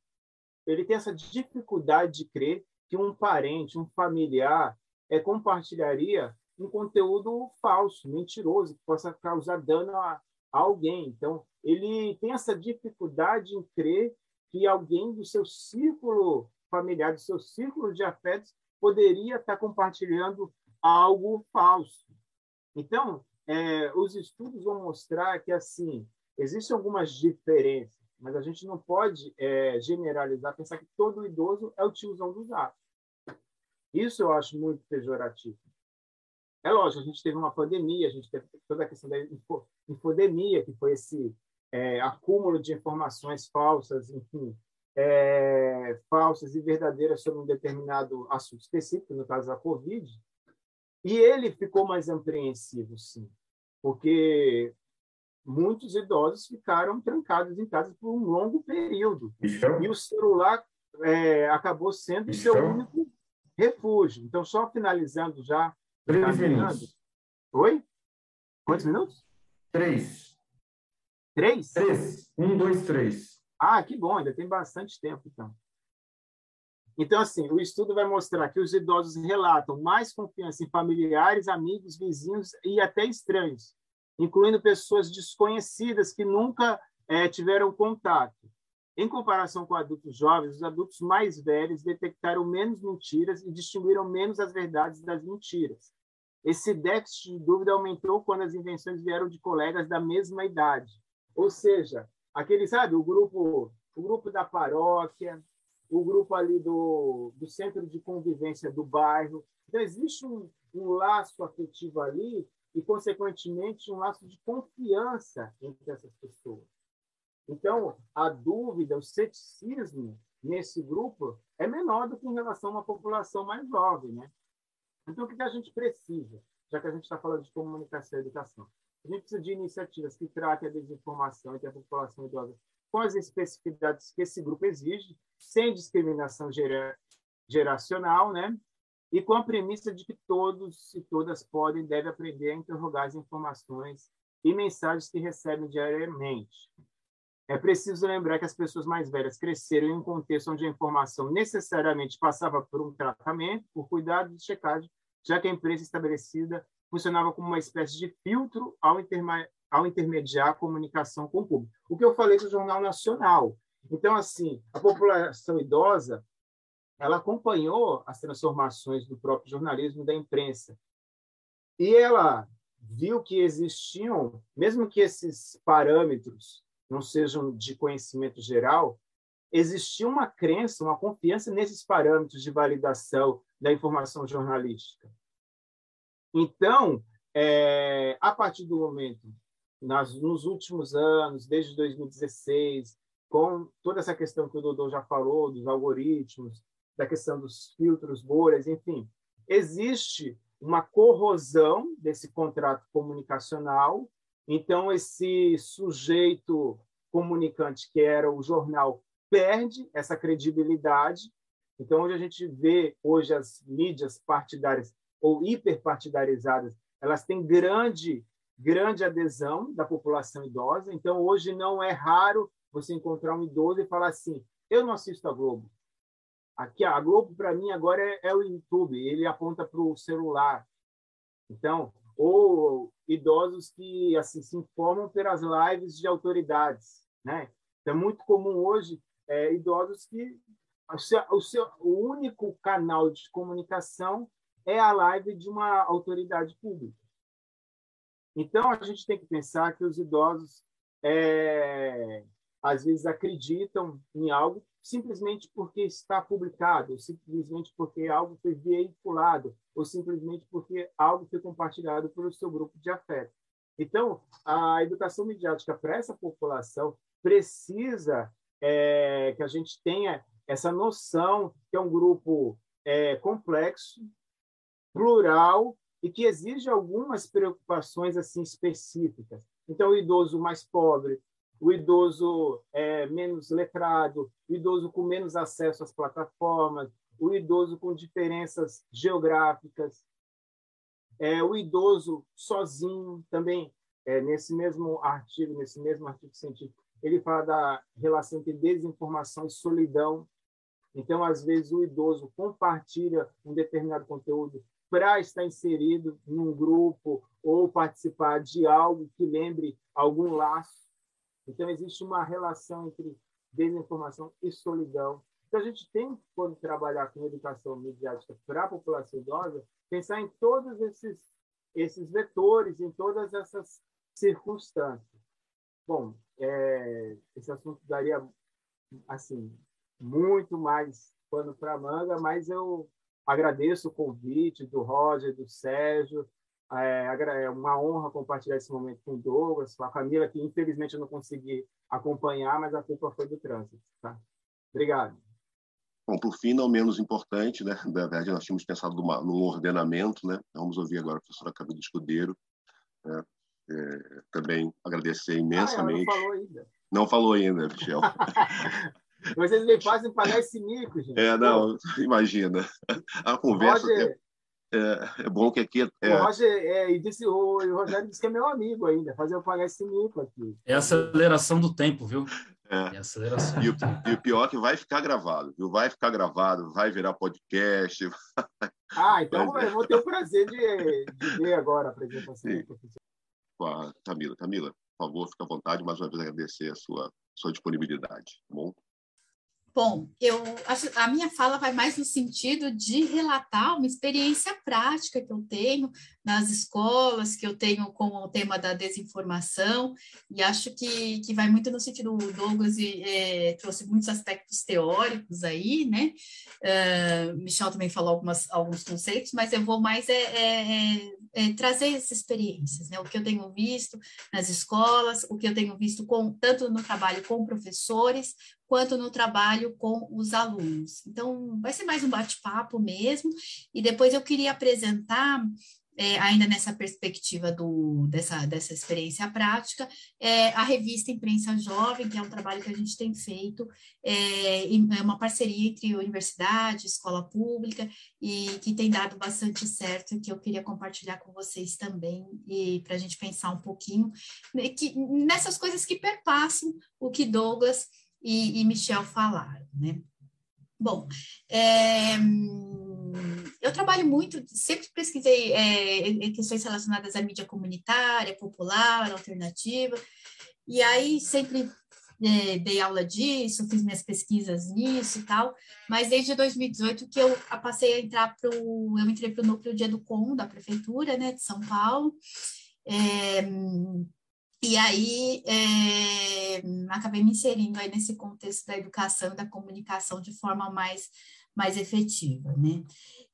ele tem essa dificuldade de crer que um parente, um familiar, é compartilharia um conteúdo falso, mentiroso, que possa causar dano a, a alguém. Então, ele tem essa dificuldade em crer que alguém do seu círculo familiar, do seu círculo de afetos, poderia estar compartilhando algo falso. Então, é, os estudos vão mostrar que, assim, existem algumas diferenças, mas a gente não pode é, generalizar, pensar que todo idoso é o tiozão dos atos. Isso eu acho muito pejorativo. É lógico, a gente teve uma pandemia, a gente teve toda a questão da infodemia, que foi esse é, acúmulo de informações falsas, enfim, é, falsas e verdadeiras sobre um determinado assunto específico, no caso da Covid, e ele ficou mais apreensivo, sim, porque muitos idosos ficaram trancados em casa por um longo período. E o celular é, acabou sendo o seu único refúgio. Então, só finalizando já. Três minutos. Oi? Quantos minutos? Três. Três? Três. Um, dois, três. Ah, que bom, ainda tem bastante tempo, então. Então, assim, o estudo vai mostrar que os idosos relatam mais confiança em familiares, amigos, vizinhos e até estranhos, incluindo pessoas desconhecidas que nunca é, tiveram contato. Em comparação com adultos jovens, os adultos mais velhos detectaram menos mentiras e distinguiram menos as verdades das mentiras. Esse déficit de dúvida aumentou quando as invenções vieram de colegas da mesma idade. Ou seja, aquele, sabe, o grupo, o grupo da paróquia, o grupo ali do, do centro de convivência do bairro. Então, existe um, um laço afetivo ali e, consequentemente, um laço de confiança entre essas pessoas. Então, a dúvida, o ceticismo nesse grupo é menor do que em relação a uma população mais jovem, né? Então, o que a gente precisa, já que a gente está falando de comunicação e educação? A gente precisa de iniciativas que tratem a desinformação entre a população idosa com as especificidades que esse grupo exige, sem discriminação gera, geracional, né? E com a premissa de que todos e todas podem e devem aprender a interrogar as informações e mensagens que recebem diariamente. É preciso lembrar que as pessoas mais velhas cresceram em um contexto onde a informação necessariamente passava por um tratamento, por cuidado de checagem, já que a empresa estabelecida funcionava como uma espécie de filtro ao, ao intermediar a comunicação com o público. O que eu falei do Jornal Nacional. Então, assim, a população idosa ela acompanhou as transformações do próprio jornalismo da imprensa. E ela viu que existiam, mesmo que esses parâmetros não sejam de conhecimento geral, existia uma crença, uma confiança nesses parâmetros de validação da informação jornalística. Então, é, a partir do momento, nas, nos últimos anos, desde 2016, com toda essa questão que o Dodô já falou, dos algoritmos, da questão dos filtros, bolhas, enfim, existe uma corrosão desse contrato comunicacional então, esse sujeito comunicante, que era o jornal, perde essa credibilidade. Então, onde a gente vê hoje as mídias partidárias ou hiperpartidarizadas, elas têm grande, grande adesão da população idosa. Então, hoje não é raro você encontrar um idoso e falar assim: eu não assisto a Globo. Aqui, a Globo, para mim, agora é, é o YouTube. Ele aponta para o celular. Então, ou idosos que assim se informam pelas lives de autoridades, né? Então, é muito comum hoje é, idosos que o, seu, o, único canal de comunicação é a live de uma autoridade pública. Então, a gente tem que pensar que os idosos, é, às vezes, acreditam em algo simplesmente porque está publicado, simplesmente porque algo foi veiculado, ou simplesmente porque algo foi compartilhado pelo seu grupo de afeto. Então, a educação midiática para essa população precisa é, que a gente tenha essa noção que é um grupo é, complexo, plural e que exige algumas preocupações assim específicas. Então, o idoso mais pobre, o idoso é, menos letrado, o idoso com menos acesso às plataformas, o idoso com diferenças geográficas, é, o idoso sozinho também. É, nesse mesmo artigo, nesse mesmo artigo científico, ele fala da relação entre desinformação e solidão. Então, às vezes, o idoso compartilha um determinado conteúdo para estar inserido num grupo ou participar de algo que lembre algum laço então, existe uma relação entre desinformação e solidão. Então, a gente tem, quando trabalhar com educação midiática para a população idosa, pensar em todos esses, esses vetores, em todas essas circunstâncias. Bom, é, esse assunto daria assim muito mais pano para manga, mas eu agradeço o convite do Roger, do Sérgio, É, é uma honra compartilhar esse momento com o Douglas, com a Camila, que infelizmente eu não consegui acompanhar, mas a culpa foi do trânsito. Tá? Obrigado. Bom, por fim, não menos importante, né? Na verdade, nós tínhamos pensado numa, num ordenamento, né? Vamos ouvir agora a professora Camila Escudeiro. Né? É, também agradecer imensamente. Ah, não falou ainda. Não falou ainda, Michel. Vocês me fazem pagar esse mico, gente. É, não, imagina. A conversa Roger, é, é, é, bom que aqui... É... O, Roger, é, e disse, o, o Rogério disse que é meu amigo ainda, fazer eu pagar esse mico aqui. É a aceleração do tempo, viu? É. E, o, e o pior é que vai ficar gravado, viu? Vai ficar gravado, vai virar podcast. Ah, então eu vou ter o prazer de, de ver agora a apresentação Sim. do professor. Com a Camila. Camila, por favor, fique à vontade, mais uma vez agradecer a sua, sua disponibilidade, tá bom? Bom, eu a minha fala vai mais no sentido de relatar uma experiência prática que eu tenho nas escolas, que eu tenho com o tema da desinformação, e acho que, que vai muito no sentido, o Douglas é, trouxe muitos aspectos teóricos aí, né? Uh, Michel também falou algumas, alguns conceitos, mas eu vou mais é, é, é, é, trazer essas experiências, né? O que eu tenho visto nas escolas, o que eu tenho visto com, tanto no trabalho com professores, quanto no trabalho com os alunos. Então, vai ser mais um bate-papo mesmo, e depois eu queria apresentar é, ainda nessa perspectiva do, dessa, dessa experiência prática, é, a revista Imprensa Jovem, que é um trabalho que a gente tem feito, é, é uma parceria entre universidade, escola pública, e que tem dado bastante certo, que eu queria compartilhar com vocês também, e para a gente pensar um pouquinho né, que, nessas coisas que perpassam o que Douglas e, e Michel falaram, né? Bom, é, eu trabalho muito, sempre pesquisei é, questões relacionadas à mídia comunitária, popular, alternativa, e aí sempre é, dei aula disso, fiz minhas pesquisas nisso e tal, mas desde 2018 que eu passei a entrar para o, eu entrei para o núcleo de Educom da prefeitura, né, de São Paulo, é, e aí é, acabei me inserindo aí nesse contexto da educação e da comunicação de forma mais, mais efetiva, né?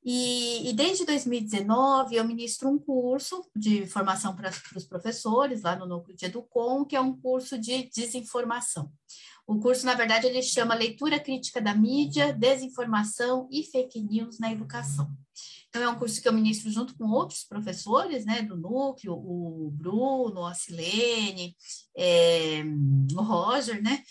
E, e desde 2019 eu ministro um curso de formação para, para os professores lá no Núcleo de Educom, que é um curso de desinformação. O curso, na verdade, ele chama Leitura Crítica da Mídia, Desinformação e Fake News na Educação. Então, é um curso que eu ministro junto com outros professores, né, do núcleo, o Bruno, a Silene, é, o Roger, né,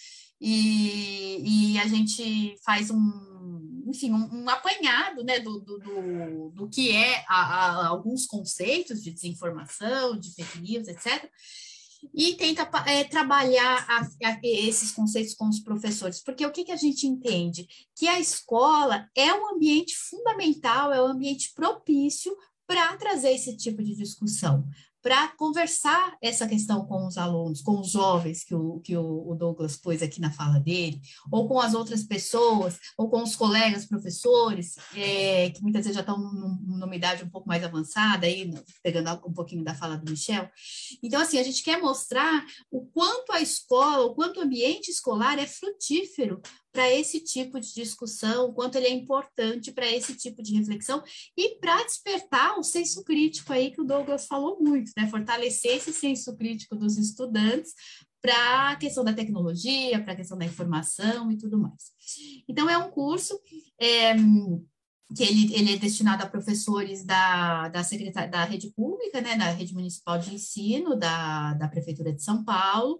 e, e, a gente faz um, enfim, um, um apanhado, né, do, do, do, do que é a, a, alguns conceitos de desinformação, de fake news, etc., e tenta é, trabalhar a, a, esses conceitos com os professores, porque o que, que a gente entende? Que a escola é um ambiente fundamental, é um ambiente propício para trazer esse tipo de discussão, para conversar essa questão com os alunos, com os jovens que o, que o Douglas pôs aqui na fala dele, ou com as outras pessoas, ou com os colegas professores, é, que muitas vezes já estão numa idade um pouco mais avançada, aí, pegando um pouquinho da fala do Michel. Então, assim, a gente quer mostrar o quanto a escola, o quanto o ambiente escolar é frutífero para esse tipo de discussão, o quanto ele é importante para esse tipo de reflexão e para despertar o senso crítico aí que o Douglas falou muito, né? Fortalecer esse senso crítico dos estudantes para a questão da tecnologia, para a questão da informação e tudo mais. Então, é um curso. É, que ele, ele é destinado a professores da, da, secretar, da rede pública, né, da rede municipal de ensino, da, da Prefeitura de São Paulo.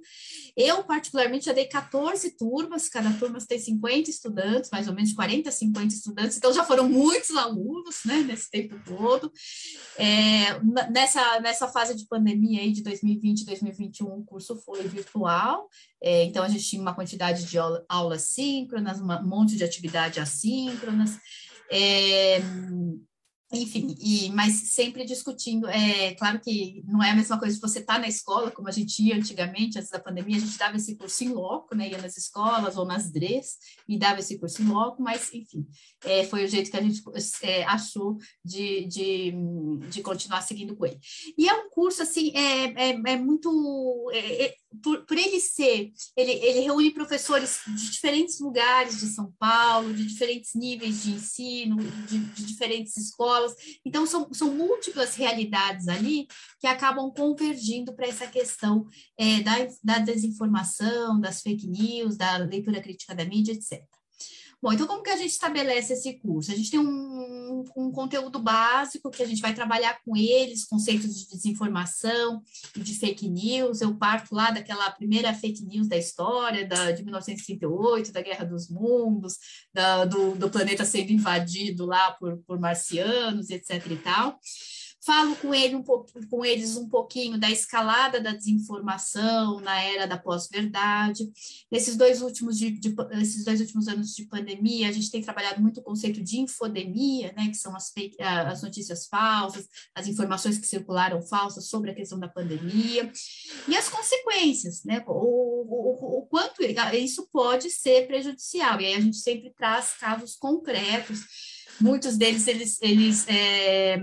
Eu, particularmente, já dei 14 turmas, cada turma tem 50 estudantes, mais ou menos 40, 50 estudantes, então já foram muitos alunos, né, nesse tempo todo. É, nessa, nessa fase de pandemia aí de 2020 e 2021, o curso foi virtual, é, então a gente tinha uma quantidade de aula, aulas síncronas, um monte de atividade assíncronas, é, enfim, e, mas sempre discutindo. É claro que não é a mesma coisa se você está na escola, como a gente ia antigamente, antes da pandemia, a gente dava esse curso em loco, né? Ia nas escolas ou nas DREs e dava esse curso em loco, mas enfim, é, foi o jeito que a gente é, achou de, de, de continuar seguindo com ele. E é um curso, assim, é, é, é muito... É, é, por, por, ele ser, ele, ele reúne professores de diferentes lugares de São Paulo, de diferentes níveis de ensino, de, de diferentes escolas. Então, são, são múltiplas realidades ali que acabam convergindo para essa questão é, da, da desinformação, das fake news, da leitura crítica da mídia, etc. Bom, então como que a gente estabelece esse curso? A gente tem um, um conteúdo básico que a gente vai trabalhar com eles, conceitos de desinformação de fake news. Eu parto lá daquela primeira fake news da história, da, de 1938, da Guerra dos Mundos, da, do, do planeta sendo invadido lá por, por marcianos, etc e tal. Falo com, ele um com eles um pouquinho da escalada da desinformação na era da pós-verdade. Nesses dois últimos de, de, esses dois últimos anos de pandemia, a gente tem trabalhado muito o conceito de infodemia, né, que são as, fake, as notícias falsas, as informações que circularam falsas sobre a questão da pandemia e as consequências, né, o, o, o quanto isso pode ser prejudicial. E aí a gente sempre traz casos concretos muitos deles, eles, eles, é,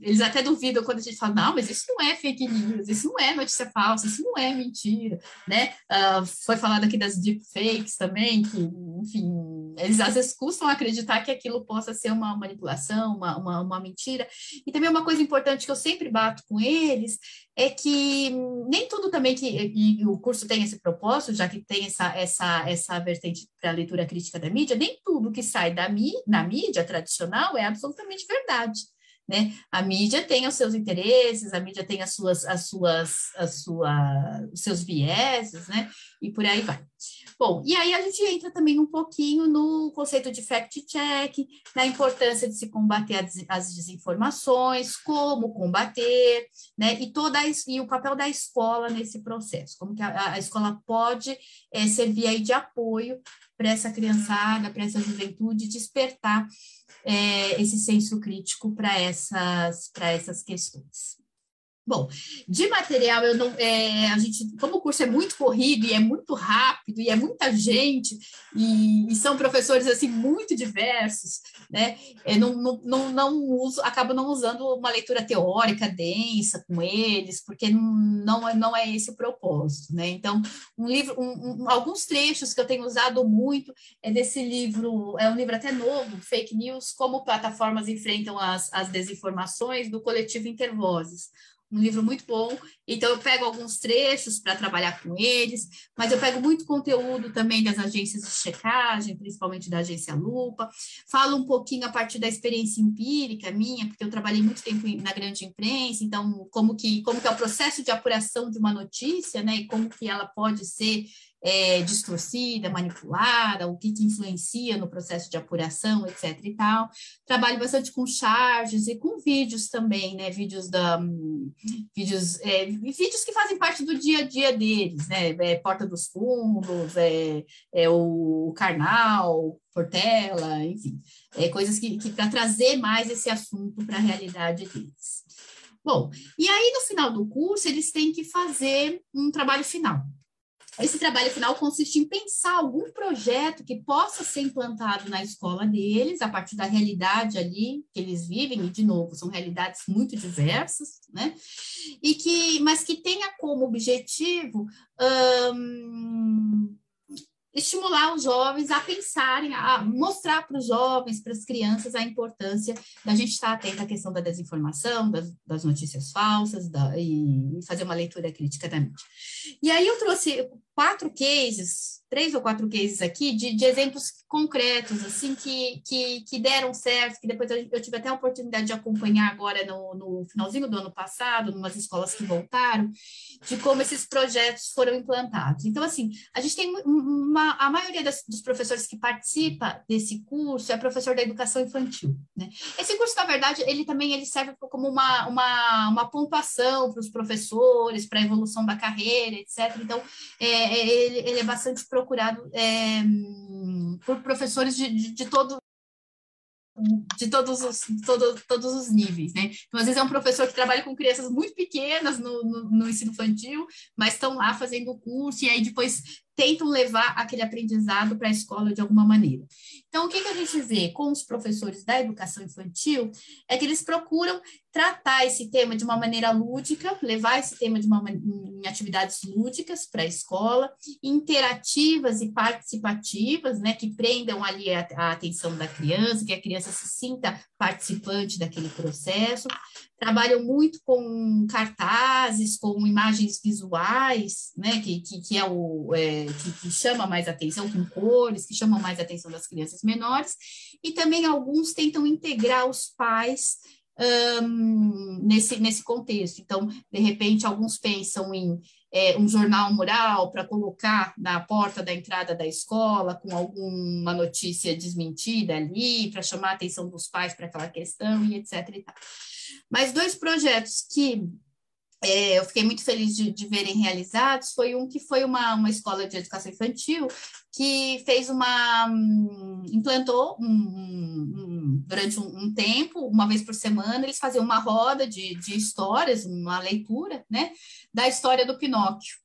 eles até duvidam quando a gente fala, não, mas isso não é fake news, isso não é notícia falsa, isso não é mentira, né? Uh, foi falado aqui das deepfakes também, que, enfim, eles às vezes custam acreditar que aquilo possa ser uma manipulação, uma, uma, uma mentira. E também uma coisa importante que eu sempre bato com eles é que nem tudo também que e o curso tem esse propósito, já que tem essa, essa, essa vertente para a leitura crítica da mídia, nem tudo que sai da mi, na mídia tradicional é absolutamente verdade. Né? A mídia tem os seus interesses, a mídia tem as suas, as suas, as sua, os seus vieses, né? E por aí vai. Bom, e aí a gente entra também um pouquinho no conceito de fact-check, na importância de se combater as desinformações, como combater, né? E, toda a, e o papel da escola nesse processo, como que a, a escola pode é, servir aí de apoio para essa criançada, para essa juventude, despertar é, esse senso crítico para essas, essas questões. Bom, de material eu não, é, a gente, como o curso é muito corrido e é muito rápido e é muita gente e, e são professores assim muito diversos, né? Eu não, não, não, não uso, acabo não usando uma leitura teórica densa com eles, porque não, é, não é esse o propósito, né? Então, um livro, um, um, alguns trechos que eu tenho usado muito é desse livro, é um livro até novo, Fake News, como plataformas enfrentam as, as desinformações do coletivo Intervozes um livro muito bom. Então, eu pego alguns trechos para trabalhar com eles, mas eu pego muito conteúdo também das agências de checagem, principalmente da agência Lupa. Falo um pouquinho a partir da experiência empírica minha, porque eu trabalhei muito tempo na grande imprensa, então, como que, como que é o processo de apuração de uma notícia, né, e como que ela pode ser é, distorcida, manipulada, o que, que, influencia no processo de apuração, etc. e tal. Trabalho bastante com charges e com vídeos também, né? Vídeos da vídeos, é, vídeos que fazem parte do dia a dia deles, né? É, Porta dos Fundos, é, é o Carnal, Portela, enfim, é, coisas que, que para trazer mais esse assunto para a realidade deles. Bom, e aí no final do curso eles têm que fazer um trabalho final. Esse trabalho final consiste em pensar algum projeto que possa ser implantado na escola deles, a partir da realidade ali que eles vivem, e de novo, são realidades muito diversas, né? E que, mas que tenha como objetivo hum, estimular os jovens a pensarem, a mostrar para os jovens, para as crianças, a importância da gente estar atento à questão da desinformação, das, das notícias falsas da, e fazer uma leitura crítica da mídia. E aí eu trouxe quatro cases, três ou quatro cases aqui, de, de exemplos concretos, assim, que, que, que, deram certo, que depois eu, eu, tive até a oportunidade de acompanhar agora no, no finalzinho do ano passado, em umas escolas que voltaram, de como esses projetos foram implantados. Então, assim, a gente tem uma, a maioria das, dos professores que participa desse curso é professor da educação infantil, né? Esse curso, na verdade, ele também ele serve como uma, uma, uma pontuação para os professores, para a evolução da carreira, etc. Então, é, é, ele, ele, é bastante procurado é, por professores de, de, de todo de todos os, todo, todos os níveis, né? Então, às vezes é um professor que trabalha com crianças muito pequenas no, no, no ensino infantil, mas estão lá fazendo o curso, e aí depois tentam levar aquele aprendizado para a escola de alguma maneira. Então, o que, que a gente vê com os professores da educação infantil é que eles procuram tratar esse tema de uma maneira lúdica, levar esse tema de uma, em atividades lúdicas para a escola, interativas e participativas, né, que prendam ali a, a atenção da criança, que a criança se sinta participante daquele processo. Trabalham muito com cartazes, com imagens visuais, né, que, que, que é o é, que, que chama mais atenção, com cores, que chamam mais atenção das crianças menores, e também alguns tentam integrar os pais um, nesse, nesse contexto. Então, de repente, alguns pensam em é, um jornal mural para colocar na porta da entrada da escola, com alguma notícia desmentida ali, para chamar a atenção dos pais para aquela questão e etc. E Mas dois projetos que é, eu fiquei muito feliz de, de, verem realizados foi um que foi uma, uma escola de educação infantil que fez uma um, implantou um, um, durante um, tempo uma vez por semana eles faziam uma roda de, de histórias uma leitura né da história do Pinóquio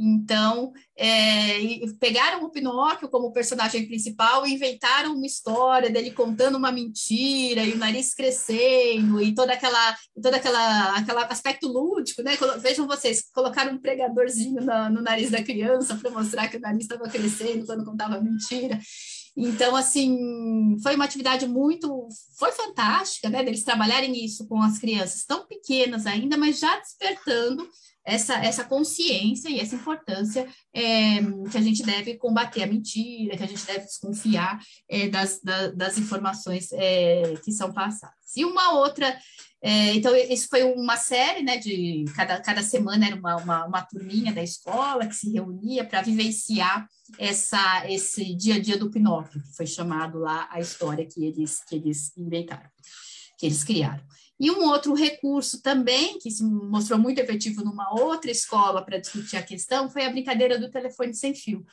então, é, pegaram o Pinóquio como personagem principal e inventaram uma história dele contando uma mentira e o nariz crescendo e toda aquela, toda aquela, aquela aspecto lúdico, né? Vejam vocês, colocaram um pregadorzinho no, no nariz da criança para mostrar que o nariz estava crescendo quando contava mentira. Então, assim, foi uma atividade muito, foi fantástica, né? Deles trabalharem isso com as crianças tão pequenas ainda, mas já despertando essa, essa consciência e essa importância é, que a gente deve combater a mentira, que a gente deve desconfiar é, das, da, das informações é, que são passadas. E uma outra, é, então, isso foi uma série, né, de cada, cada semana era uma, uma, uma turminha da escola que se reunia para vivenciar essa, esse dia a dia do Pinóquio, que foi chamado lá a história que eles, que eles inventaram, que eles criaram. E um outro recurso também, que se mostrou muito efetivo numa outra escola para discutir a questão, foi a brincadeira do telefone sem fio,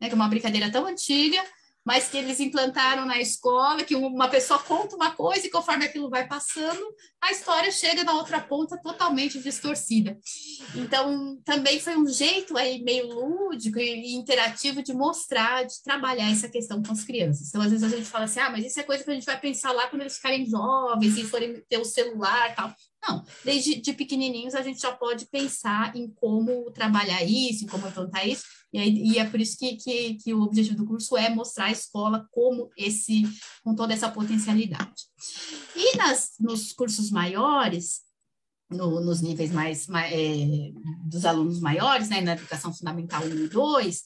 né, que é uma brincadeira tão antiga, mas que eles implantaram na escola, que uma pessoa conta uma coisa e conforme aquilo vai passando, a história chega na outra ponta totalmente distorcida. Então, também foi um jeito aí meio lúdico e interativo de mostrar, de trabalhar essa questão com as crianças. Então, às vezes a gente fala assim, ah, mas isso é coisa que a gente vai pensar lá quando eles ficarem jovens e forem ter o celular tal. Não, desde de pequenininhos a gente já pode pensar em como trabalhar isso, como implantar isso, e, aí, e é por isso que, que, que, o objetivo do curso é mostrar a escola como esse, com toda essa potencialidade. E nas, nos cursos maiores, no, nos níveis mais, mais é, dos alunos maiores, né, na educação fundamental 1 e 2,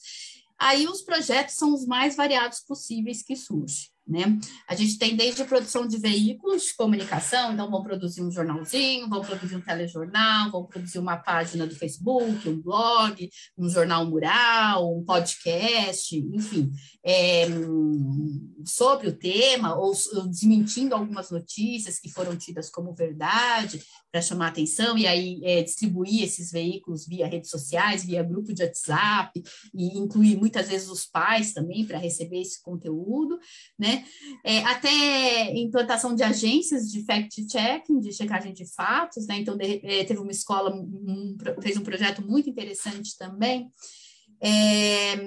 aí os projetos são os mais variados possíveis que surgem. Né? A gente tem desde produção de veículos de comunicação, então vão produzir um jornalzinho, vão produzir um telejornal, vão produzir uma página do Facebook, um blog, um jornal mural, um podcast, enfim, é, sobre o tema, ou, ou desmentindo algumas notícias que foram tidas como verdade, para chamar atenção, e aí é, distribuir esses veículos via redes sociais, via grupo de WhatsApp, e incluir muitas vezes os pais também para receber esse conteúdo, né? É, até implantação de agências de fact-checking, de checagem de fatos, né? Então, de, é, teve uma escola, um, fez um projeto muito interessante também, é,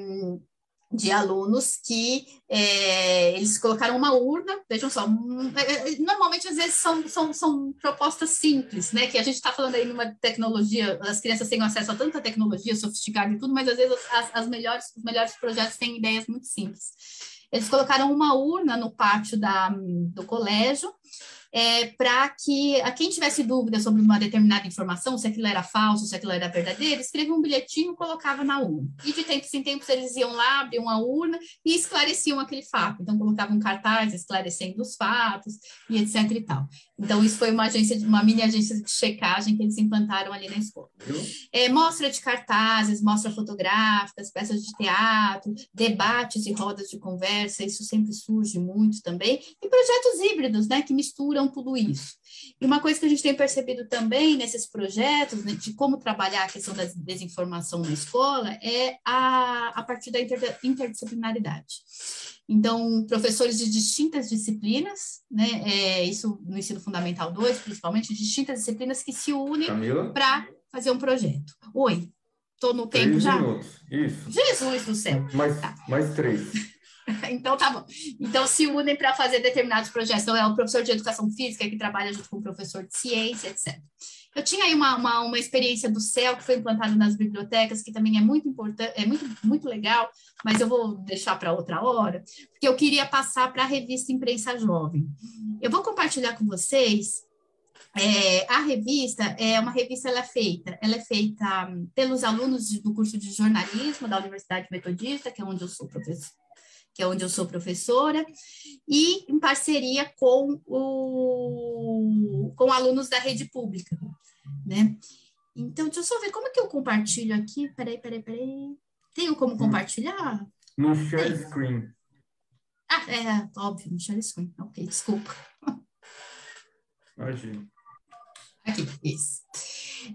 de alunos que é, eles colocaram uma urna, vejam só, um, é, é, normalmente às vezes são, são, são propostas simples, né? Que a gente está falando aí numa tecnologia, as crianças têm acesso a tanta tecnologia sofisticada e tudo, mas às vezes as, as melhores, os melhores projetos têm ideias muito simples. Eles colocaram uma urna no pátio da, do colégio é, para que a quem tivesse dúvida sobre uma determinada informação, se aquilo era falso, se aquilo era verdadeiro, escrevia um bilhetinho e colocava na urna. E de tempos em tempos eles iam lá, abriam a urna e esclareciam aquele fato. Então colocavam cartaz esclarecendo os fatos e etc e tal. Então isso foi uma agência, uma mini agência de checagem que eles implantaram ali na escola. É, mostra de cartazes, mostra fotográficas, peças de teatro, debates e rodas de conversa, isso sempre surge muito também. E projetos híbridos, né, que misturam tudo isso. E uma coisa que a gente tem percebido também nesses projetos, né, de como trabalhar a questão da desinformação na escola, é a, a partir da inter, interdisciplinaridade. Então, professores de distintas disciplinas, né, é, isso no ensino fundamental 2, principalmente, distintas disciplinas que se unem para fazer um projeto. Oi. Tô no tempo três já? minutos. Isso. Jesus do céu. Mais, Tá. mais três. Então tá bom. Então se unem para fazer determinados projetos. Então é o professor de educação física que trabalha junto com o professor de ciência, etc. Eu tinha aí uma, uma, uma experiência do céu que foi implantado nas bibliotecas, que também é muito importante, é muito, muito legal, mas eu vou deixar para outra hora, porque eu queria passar para a revista Imprensa Jovem. Eu vou compartilhar com vocês. É, a revista é uma revista, ela é feita, ela é feita hum, pelos alunos do curso de jornalismo da Universidade Metodista, que é onde eu sou professor, que é onde eu sou professora, e em parceria com, o, com alunos da rede pública, né? Então, deixa eu só ver como é que eu compartilho aqui. Peraí, peraí, peraí. Tenho como compartilhar? No share screen. Ah, é, óbvio, no share screen. Ok, desculpa. Imagina. Aqui, isso.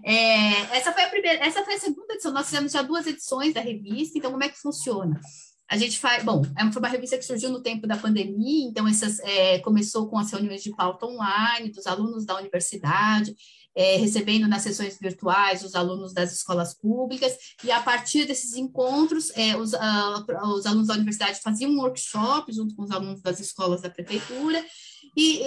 É, essa foi a primeira, essa foi a segunda edição. Nós fizemos já duas edições da revista, então como é que funciona? A gente faz, bom, é- foi uma revista que surgiu no tempo da pandemia, então essas é, começou com as reuniões de pauta online dos alunos da universidade, é, recebendo nas sessões virtuais os alunos das escolas públicas, e a partir desses encontros, é, os, os alunos da universidade faziam um workshop junto com os alunos das escolas da prefeitura, e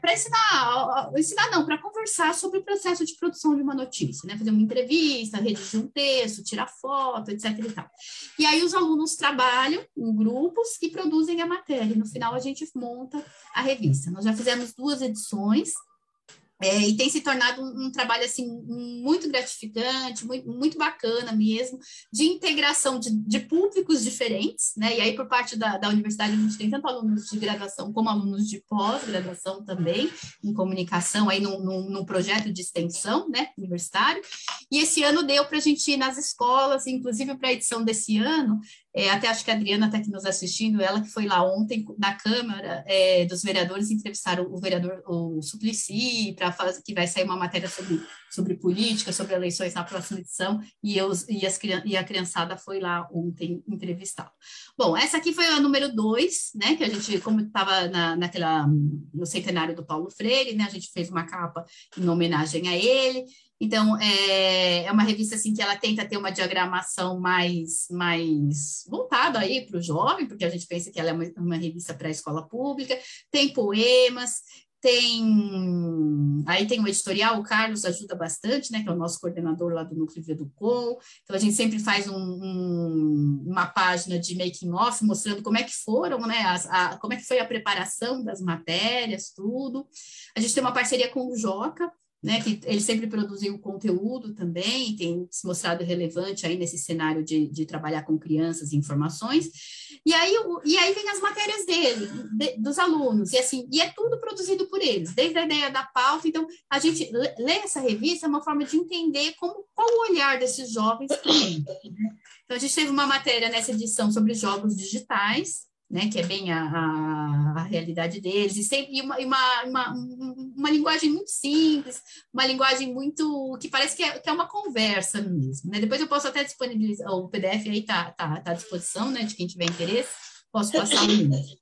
para ensinar, ensinar não, para conversar sobre o processo de produção de uma notícia, né? Fazer uma entrevista, redigir um texto, tirar foto, etc. E, tal. e aí os alunos trabalham em grupos e produzem a matéria. E no final a gente monta a revista. Nós já fizemos duas edições. É, e tem se tornado um, um, trabalho assim muito gratificante, muito, muito bacana mesmo, de integração de, de, públicos diferentes, né? E aí, por parte da, da universidade, a gente tem tanto alunos de graduação como alunos de pós-graduação também, em comunicação, aí num, num, num, projeto de extensão, né, universitário. E esse ano deu para a gente ir nas escolas, inclusive para a edição desse ano, é, até acho que a Adriana está aqui nos assistindo, ela que foi lá ontem na Câmara é, dos Vereadores entrevistaram o vereador o Suplicy, para que vai sair uma matéria sobre, sobre política, sobre eleições na próxima edição, e, eu, e, as, e a criançada foi lá ontem entrevistá-lo. Bom, essa aqui foi a número dois, né, que a gente, como estava na, naquela, no centenário do Paulo Freire, né, a gente fez uma capa em homenagem a ele, então, é, é, uma revista assim que ela tenta ter uma diagramação mais, mais voltada aí para o jovem, porque a gente pensa que ela é uma, uma revista para a escola pública, tem poemas, tem aí tem o editorial, o Carlos ajuda bastante, né, que é o nosso coordenador lá do Núcleo Educom, então a gente sempre faz um, um, uma página de making off mostrando como é que foram, né, as, a, como é que foi a preparação das matérias, tudo. A gente tem uma parceria com o Joca, né, que ele sempre produziu conteúdo também, tem se mostrado relevante aí nesse cenário de, de trabalhar com crianças e informações, e aí, e aí vem as matérias dele, de, dos alunos, e assim, e é tudo produzido por eles, desde a ideia da pauta, então a gente lê essa revista é uma forma de entender como, qual o olhar desses jovens também, né? Então a gente teve uma matéria nessa edição sobre jogos digitais, né, que é bem a, a, a, realidade deles, e sempre uma, uma, uma, uma, linguagem muito simples, uma linguagem muito que parece que é, que é uma conversa mesmo. Né? Depois eu posso até disponibilizar, o PDF aí está tá, tá à disposição, né, de quem tiver interesse, posso passar o link.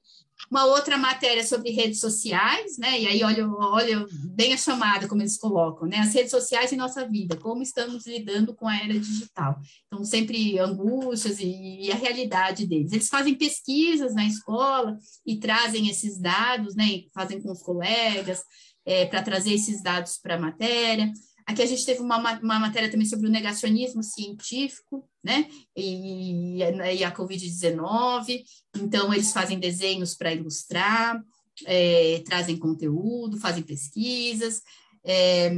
Uma outra matéria sobre redes sociais, né? E aí olha, olha bem a chamada, como eles colocam, né? As redes sociais em nossa vida, como estamos lidando com a era digital. Então, sempre angústias e, e a realidade deles. Eles fazem pesquisas na escola e trazem esses dados, né? E fazem com os colegas é, para trazer esses dados para a matéria. Aqui a gente teve uma, uma matéria também sobre o negacionismo científico, né? E, e a Covid-19. Então, eles fazem desenhos para ilustrar, é, trazem conteúdo, fazem pesquisas, é,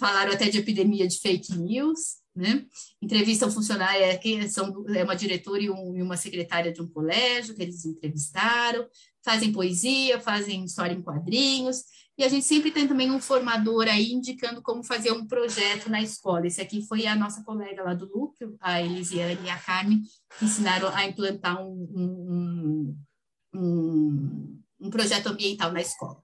falaram até de epidemia de fake news, né? Entrevistam funcionária, que são é uma diretora e, um, e uma secretária de um colégio que eles entrevistaram, fazem poesia, fazem história em quadrinhos, e a gente sempre tem também um formador aí indicando como fazer um projeto na escola. Esse aqui foi a nossa colega lá do núcleo, a Elisiane e a Carmen, que ensinaram a implantar um, um, um, um projeto ambiental na escola.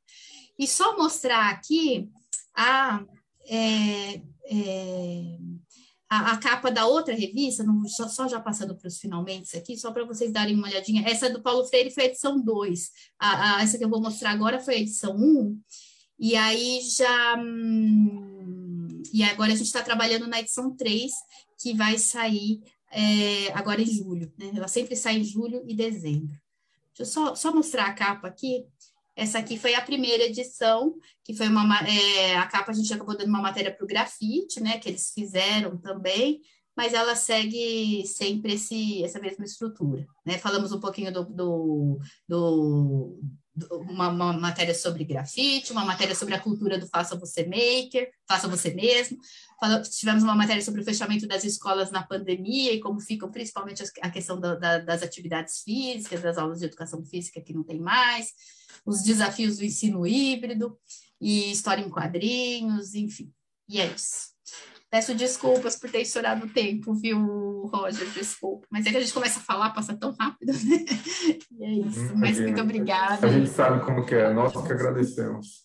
E só mostrar aqui a, é, é, a, a, capa da outra revista, não, só, só já passando para os finalmente aqui, só para vocês darem uma olhadinha. Essa do Paulo Freire foi a edição 2. A, a, essa que eu vou mostrar agora foi a edição 1. Um, e aí já. Hum, E agora a gente está trabalhando na edição 3, que vai sair é, agora em julho. Né? Ela sempre sai em julho e dezembro. Deixa eu só, só mostrar a capa aqui. Essa aqui foi a primeira edição, que foi uma é, a capa a gente acabou dando uma matéria para o grafite, né? Que eles fizeram também, mas ela segue sempre esse, essa mesma estrutura. Né? Falamos um pouquinho do, do, do, uma, uma, matéria sobre grafite, uma matéria sobre a cultura do faça você maker, faça você mesmo. Tivemos uma matéria sobre o fechamento das escolas na pandemia e como ficam principalmente a questão da, da, das atividades físicas, das aulas de educação física que não tem mais, os desafios do ensino híbrido e história em quadrinhos, enfim. E é isso. Peço desculpas por ter estourado o tempo, viu, Roger? Desculpa. Mas é que a gente começa a falar, passa tão rápido, né? E é isso. Hum, Mas muito obrigada. A gente sabe como que é, nós que agradecemos.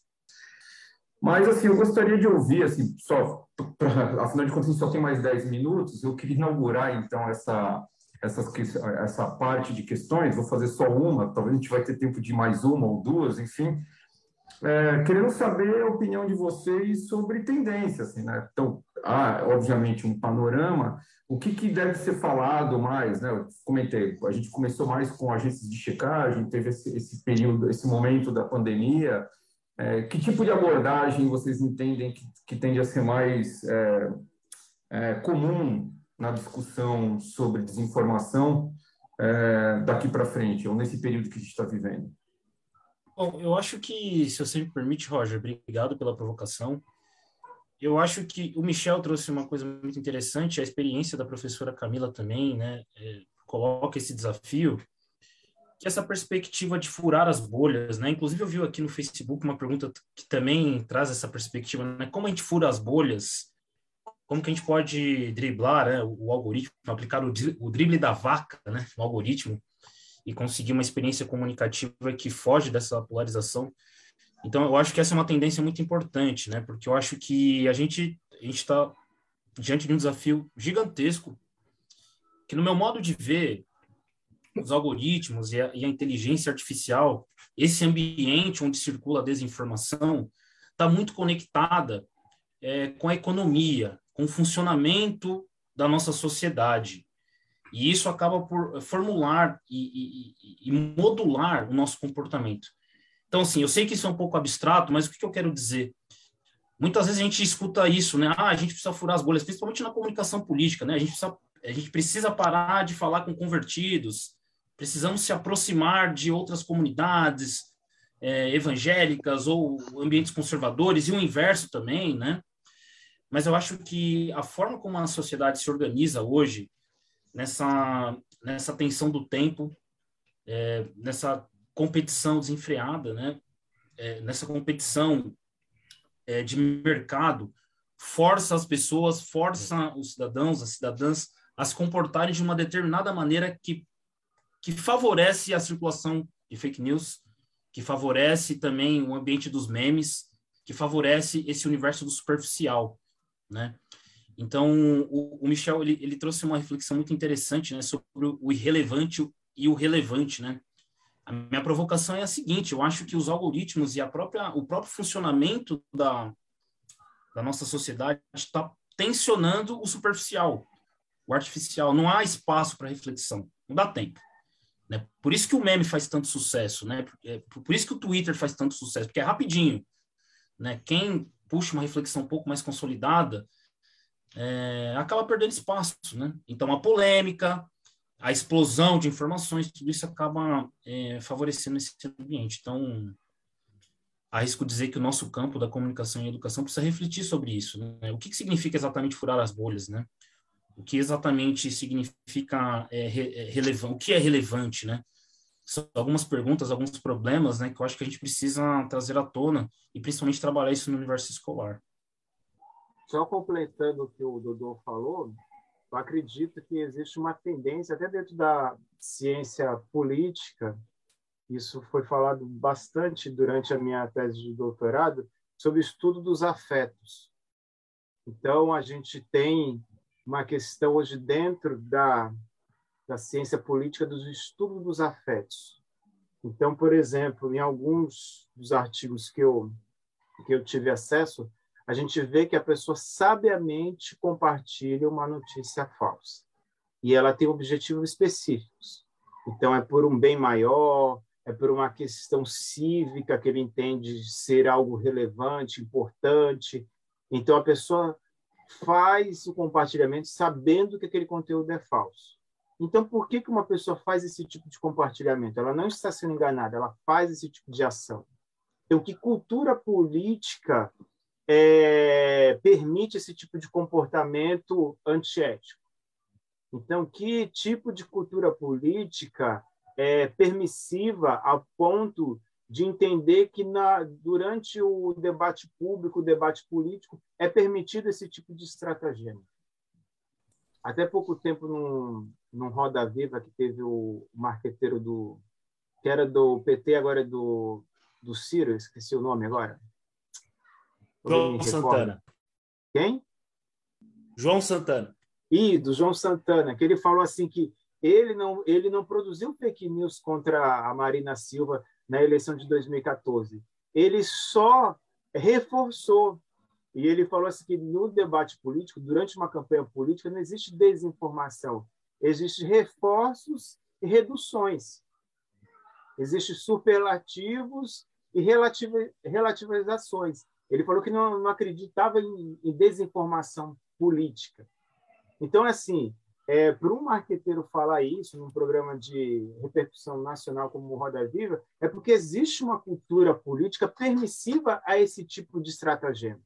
Mas, assim, eu gostaria de ouvir, assim, só, pra, afinal de contas, a gente só tem mais 10 minutos, eu queria inaugurar, então, essa, essa parte de questões, vou fazer só uma, talvez a gente vai ter tempo de mais uma ou duas, enfim, é, querendo saber a opinião de vocês sobre tendências, assim, né? Então, há, obviamente, um panorama. O que, que deve ser falado mais, né? Eu comentei, a gente começou mais com agências de checagem, teve esse, esse período, esse momento da pandemia. É, que tipo de abordagem vocês entendem que, que tende a ser mais é, é comum na discussão sobre desinformação é, daqui para frente, ou nesse período que a gente está vivendo? Bom, eu acho que, se você me permite, Roger, obrigado pela provocação. Eu acho que o Michel trouxe uma coisa muito interessante, a experiência da professora Camila também, né? É, coloca esse desafio, essa perspectiva de furar as bolhas, né? Inclusive eu vi aqui no Facebook uma pergunta que também traz essa perspectiva, né? Como a gente fura as bolhas? Como que a gente pode driblar né? o algoritmo, aplicar o, o drible da vaca, né? O algoritmo e conseguir uma experiência comunicativa que foge dessa polarização. Então, eu acho que essa é uma tendência muito importante, né? Porque eu acho que a gente a gente está diante de um desafio gigantesco que, no meu modo de ver, os algoritmos e a, e a inteligência artificial, esse ambiente onde circula a desinformação, está muito conectada é, com a economia, com o funcionamento da nossa sociedade. E isso acaba por formular e, e, e, modular o nosso comportamento. Então, assim, eu sei que isso é um pouco abstrato, mas o que eu quero dizer? Muitas vezes a gente escuta isso, né? Ah, a gente precisa furar as bolhas, principalmente na comunicação política, né? A gente precisa, a gente precisa parar de falar com convertidos, precisamos se aproximar de outras comunidades é, evangélicas ou ambientes conservadores, e o inverso também, né? Mas eu acho que a forma como a sociedade se organiza hoje, nessa, nessa tensão do tempo, é, nessa competição desenfreada, né? É, nessa competição é, de mercado, força as pessoas, força os cidadãos, as cidadãs a se comportarem de uma determinada maneira que, que favorece a circulação de fake news, que favorece também o ambiente dos memes, que favorece esse universo do superficial, né? Então, o, o Michel ele, ele, trouxe uma reflexão muito interessante né, sobre o irrelevante e o relevante. Né? A minha provocação é a seguinte: eu acho que os algoritmos e a própria, o próprio funcionamento da, da nossa sociedade está tensionando o superficial, o artificial. Não há espaço para reflexão, não dá tempo. Né? Por isso que o meme faz tanto sucesso, né? É, por isso que o Twitter faz tanto sucesso, porque é rapidinho. Né? Quem puxa uma reflexão um pouco mais consolidada é, acaba perdendo espaço, né? Então, a polêmica, a explosão de informações, tudo isso acaba é, favorecendo esse ambiente. Então, arrisco dizer que o nosso campo da comunicação e educação precisa refletir sobre isso. Né? O que, que significa exatamente furar as bolhas, né? O que exatamente significa é, é relevante, o que é relevante, né? São algumas perguntas, alguns problemas, né, que eu acho que a gente precisa trazer à tona e principalmente trabalhar isso no universo escolar. Só completando o que o Dodô falou, eu acredito que existe uma tendência, até dentro da ciência política, isso foi falado bastante durante a minha tese de doutorado, sobre o estudo dos afetos. Então, a gente tem uma questão hoje dentro da, da ciência política dos estudos dos afetos. Então, por exemplo, em alguns dos artigos que eu, que eu tive acesso, a gente vê que a pessoa sabiamente compartilha uma notícia falsa. E ela tem objetivos específicos. Então, é por um bem maior, é por uma questão cívica que ele entende ser algo relevante, importante. Então, a pessoa faz o compartilhamento sabendo que aquele conteúdo é falso. Então, por que, que uma pessoa faz esse tipo de compartilhamento? Ela não está sendo enganada, ela faz esse tipo de ação. Então, que cultura política é, permite esse tipo de comportamento antiético? Então, que tipo de cultura política é permissiva a ponto de entender que na, durante o debate público, o debate político, é permitido esse tipo de estratagema? Até pouco tempo, num, num Roda Viva, que teve o marqueteiro do. que era do PT, agora é do, do Ciro, esqueci o nome agora. João Santana. Quem? João Santana. E do João Santana, que ele falou assim que ele não, ele não produziu fake news contra a Marina Silva na eleição de 2014. Ele só reforçou e ele falou assim que no debate político, durante uma campanha política, não existe desinformação, existe reforços e reduções. Existem superlativos e relativizações. Ele falou que não, não acreditava em, em, desinformação política. Então, assim, é, para um marqueteiro falar isso num programa de repercussão nacional como o Roda Viva, é porque existe uma cultura política permissiva a esse tipo de estratagema.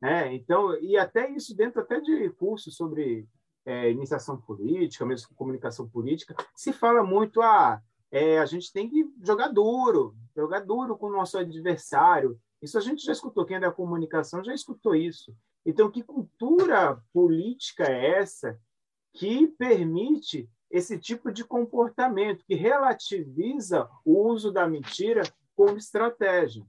Né? Então, e até isso dentro até de cursos sobre é, iniciação política, mesmo comunicação política, se fala muito a ah, é, a gente tem que jogar duro, jogar duro com o nosso adversário. Isso a gente já escutou, quem é da comunicação já escutou isso. Então, que cultura política é essa que permite esse tipo de comportamento, que relativiza o uso da mentira como estratégia?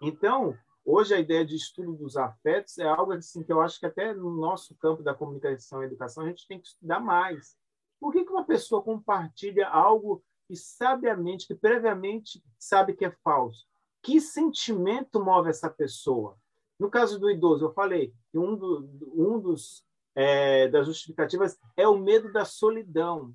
Então, Hoje, a ideia de estudo dos afetos é algo assim, que eu acho que até no nosso campo da comunicação e educação a gente tem que estudar mais. Por que, que uma pessoa compartilha algo que sabiamente, que previamente sabe que é falso? Que sentimento move essa pessoa? No caso do idoso, eu falei que um, do, um dos é, das justificativas é o medo da solidão.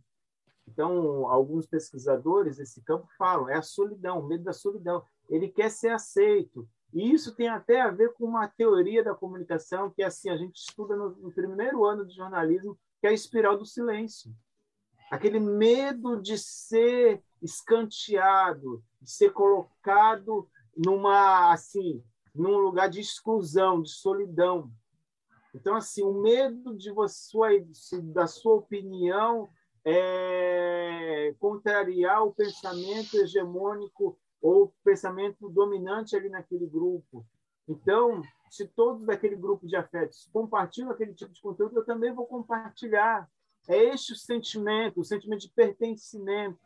Então, alguns pesquisadores desse campo falam é a solidão, o medo da solidão. Ele quer ser aceito, e isso tem até a ver com uma teoria da comunicação que assim a gente estuda no, no primeiro ano de jornalismo, que é a espiral do silêncio. Aquele medo de ser escanteado, de ser colocado numa assim, num lugar de exclusão, de solidão. Então assim, o medo de você da sua opinião é, contrariar o pensamento hegemônico ou pensamento dominante ali naquele grupo. Então, se todos daquele grupo de afetos compartilham aquele tipo de conteúdo, eu também vou compartilhar. É este o sentimento, o sentimento de pertencimento.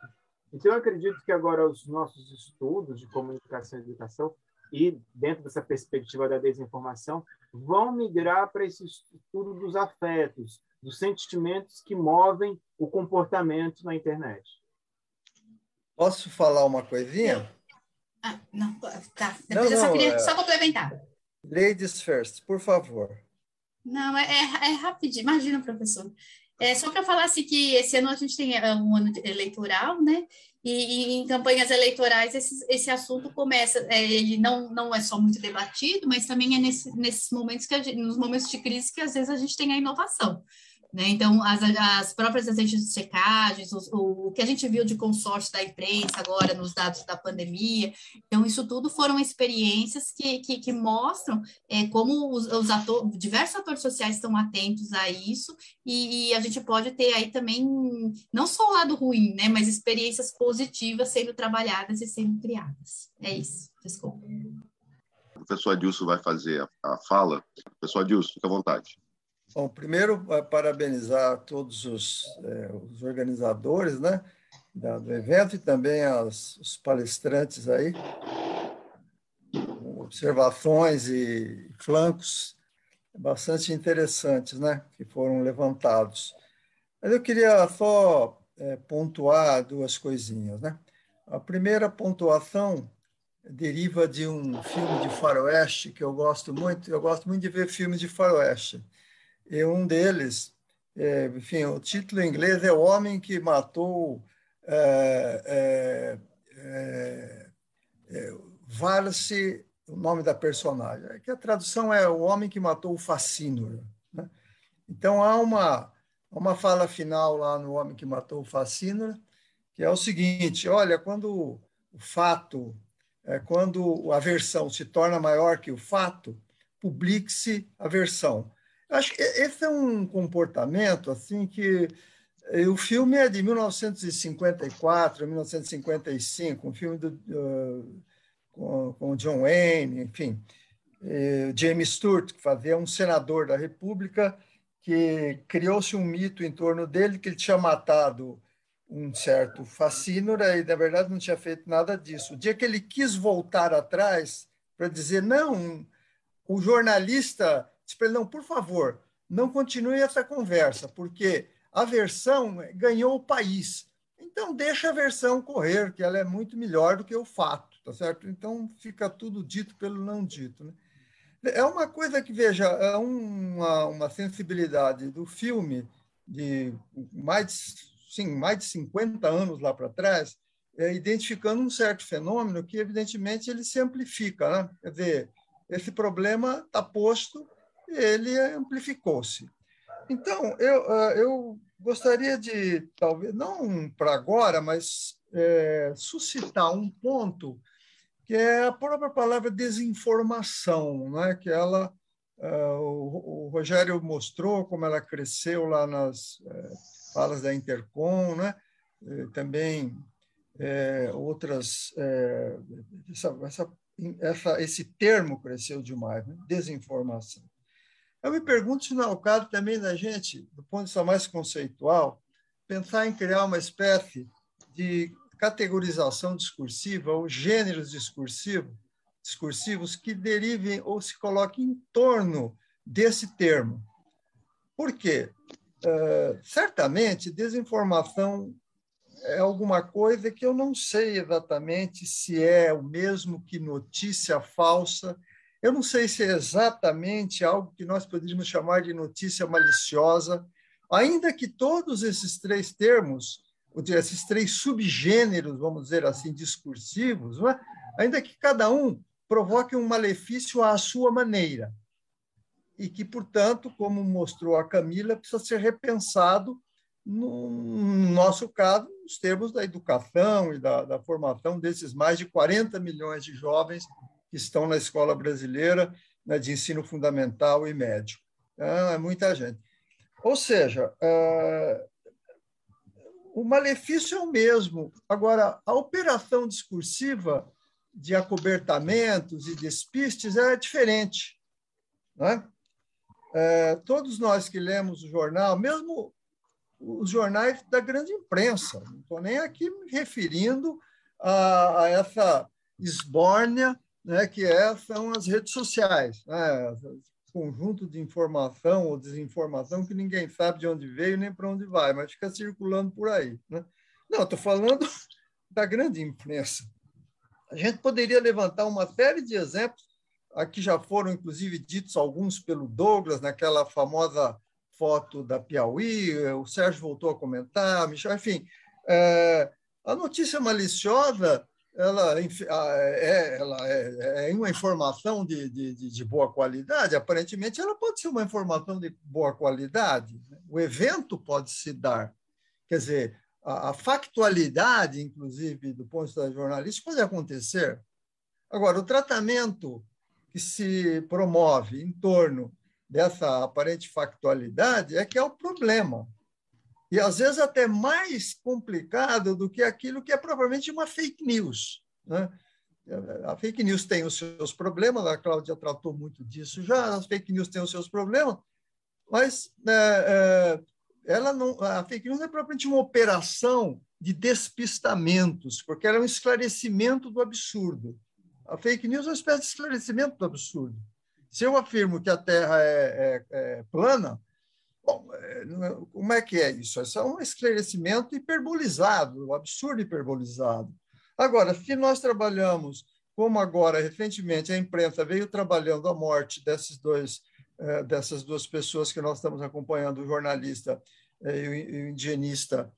Então, eu acredito que agora os nossos estudos de comunicação e educação, e dentro dessa perspectiva da desinformação, vão migrar para esse estudo dos afetos, dos sentimentos que movem o comportamento na internet. Posso falar uma coisinha? Ah, não, tá. Depois não, eu só queria é... só complementar. Ladies first, por favor. Não, é, é, é rapidinho. Imagina, professor. É só para falar assim que esse ano a gente tem é, um ano eleitoral, né? E, e em campanhas eleitorais esse, esse assunto começa, é, ele não, não é só muito debatido, mas também é nesse, nesses momentos que gente, nos momentos de crise que às vezes a gente tem a inovação. Né? Então, as, as próprias agências de checagens, o, o, que a gente viu de consórcio da imprensa agora nos dados da pandemia, então, isso tudo foram experiências que, que, que mostram é, como os, os ator, diversos atores sociais estão atentos a isso, e, e, a gente pode ter aí também, não só o lado ruim, né, mas experiências positivas sendo trabalhadas e sendo criadas. É isso, desculpa. O professor Adilson vai fazer a, a fala. Professor Adilson, fica à vontade. Bom, primeiro, parabenizar todos os, é, os organizadores né, do evento e também as, os palestrantes aí, observações e flancos bastante interessantes né, que foram levantados. Mas eu queria só é, pontuar duas coisinhas. Né? A primeira pontuação deriva de um filme de faroeste que eu gosto muito. Eu gosto muito de ver filmes de faroeste. E um deles, é, enfim, o título em inglês é O Homem que Matou é, é, é, é Varse, o nome da personagem. É que a tradução é O Homem que Matou o Facínora. Né? Então, há uma, uma fala final lá no Homem que Matou o Facínora, que é o seguinte, olha, quando o fato é, quando a versão se torna maior que o fato, publique-se a versão. Acho que esse é um comportamento assim que eh, o filme é de 1954, 1955, um filme do, uh, com, com John Wayne, enfim, uh, James Stewart, que fazia um senador da República, que criou-se um mito em torno dele que ele tinha matado um certo fascínora e, na verdade, não tinha feito nada disso. O dia que ele quis voltar atrás para dizer, não, o jornalista disse para ele, não, por favor, não continue essa conversa, porque a versão ganhou o país. Então, deixa a versão correr, que ela é muito melhor do que o fato, tá certo? Então, fica tudo dito pelo não dito. Né? É uma coisa que, veja, é uma, uma sensibilidade do filme de mais sim, mais de 50 anos lá para trás, é, identificando um certo fenômeno que, evidentemente, ele se amplifica. Né? Quer dizer, esse problema está posto ele amplificou-se. Então, eu, ah, eu gostaria de, talvez, não para agora, mas é, suscitar um ponto que é a própria palavra desinformação, né? que ela, uh, o, o, Rogério mostrou como ela cresceu lá nas uh, falas da Intercom, né? também é, outras. É, essa, essa, essa, esse termo cresceu demais, né? desinformação. Eu me pergunto se não é o caso também da gente, do ponto de vista mais conceitual, pensar em criar uma espécie de categorização discursiva ou gêneros discursivos, discursivos que derivem ou se coloquem em torno desse termo. Por quê? Uh, certamente, desinformação é alguma coisa que eu não sei exatamente se é o mesmo que notícia falsa. Eu não sei se é exatamente algo que nós poderíamos chamar de notícia maliciosa, ainda que todos esses três termos, esses três subgêneros, vamos dizer assim, discursivos, é? ainda que cada um provoque um malefício à sua maneira e que, portanto, como mostrou a Camila, precisa ser repensado, no nosso caso, nos termos da educação e da, da formação desses mais de 40 milhões de jovens que estão na escola brasileira né, de ensino fundamental e médio. Então, é muita gente. Ou seja, é, o malefício é o mesmo. Agora, a operação discursiva de acobertamentos e despistes é diferente. Não é? É, todos nós que lemos o jornal, mesmo os jornais da grande imprensa, não estou nem aqui me referindo a, a essa esbórnia né, que é, são as redes sociais, né, conjunto de informação ou desinformação que ninguém sabe de onde veio nem para onde vai, mas fica circulando por aí. Né? Não, estou falando da grande imprensa. A gente poderia levantar uma série de exemplos Aqui já foram, inclusive, ditos alguns pelo Douglas, naquela famosa foto da Piauí, o Sérgio voltou a comentar, Michel, enfim. É, a notícia maliciosa ela é, ela é, é uma informação de, de, de, boa qualidade, aparentemente ela pode ser uma informação de boa qualidade. Né? O evento pode se dar. Quer dizer, a, a factualidade, inclusive, do ponto de vista jornalístico, pode acontecer. Agora, o tratamento que se promove em torno dessa aparente factualidade é que é o problema. E às vezes até mais complicado do que aquilo que é provavelmente uma fake news. Né? A fake news tem os seus problemas, a Cláudia tratou muito disso já, as fake news têm os seus problemas, mas é, é, ela não, a fake news é propriamente uma operação de despistamentos, porque ela é um esclarecimento do absurdo. A fake news é uma espécie de esclarecimento do absurdo. Se eu afirmo que a Terra é, é, é plana, bom, é, é, como é que é isso? Isso é um esclarecimento hiperbolizado, um absurdo hiperbolizado. Agora, se nós trabalhamos como agora, recentemente, a imprensa veio trabalhando a morte desses dois, eh, dessas duas pessoas que nós estamos acompanhando, o jornalista eh, e o indigenista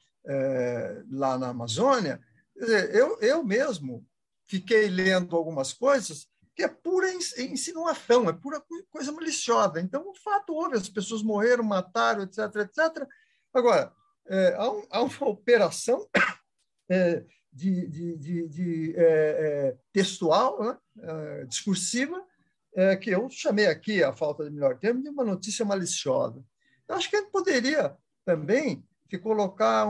lá na Amazônia, eu, eu mesmo fiquei lendo algumas coisas que é pura insinuação, é pura coisa maliciosa. Então, o fato houve, as pessoas morreram, mataram, etc., etc. Agora, é, há, um, há, uma operação é, de, de, de, de é, é textual, né? É, discursiva, é, que eu chamei aqui, a falta de melhor termo, de uma notícia maliciosa. Eu acho que a gente poderia também se colocar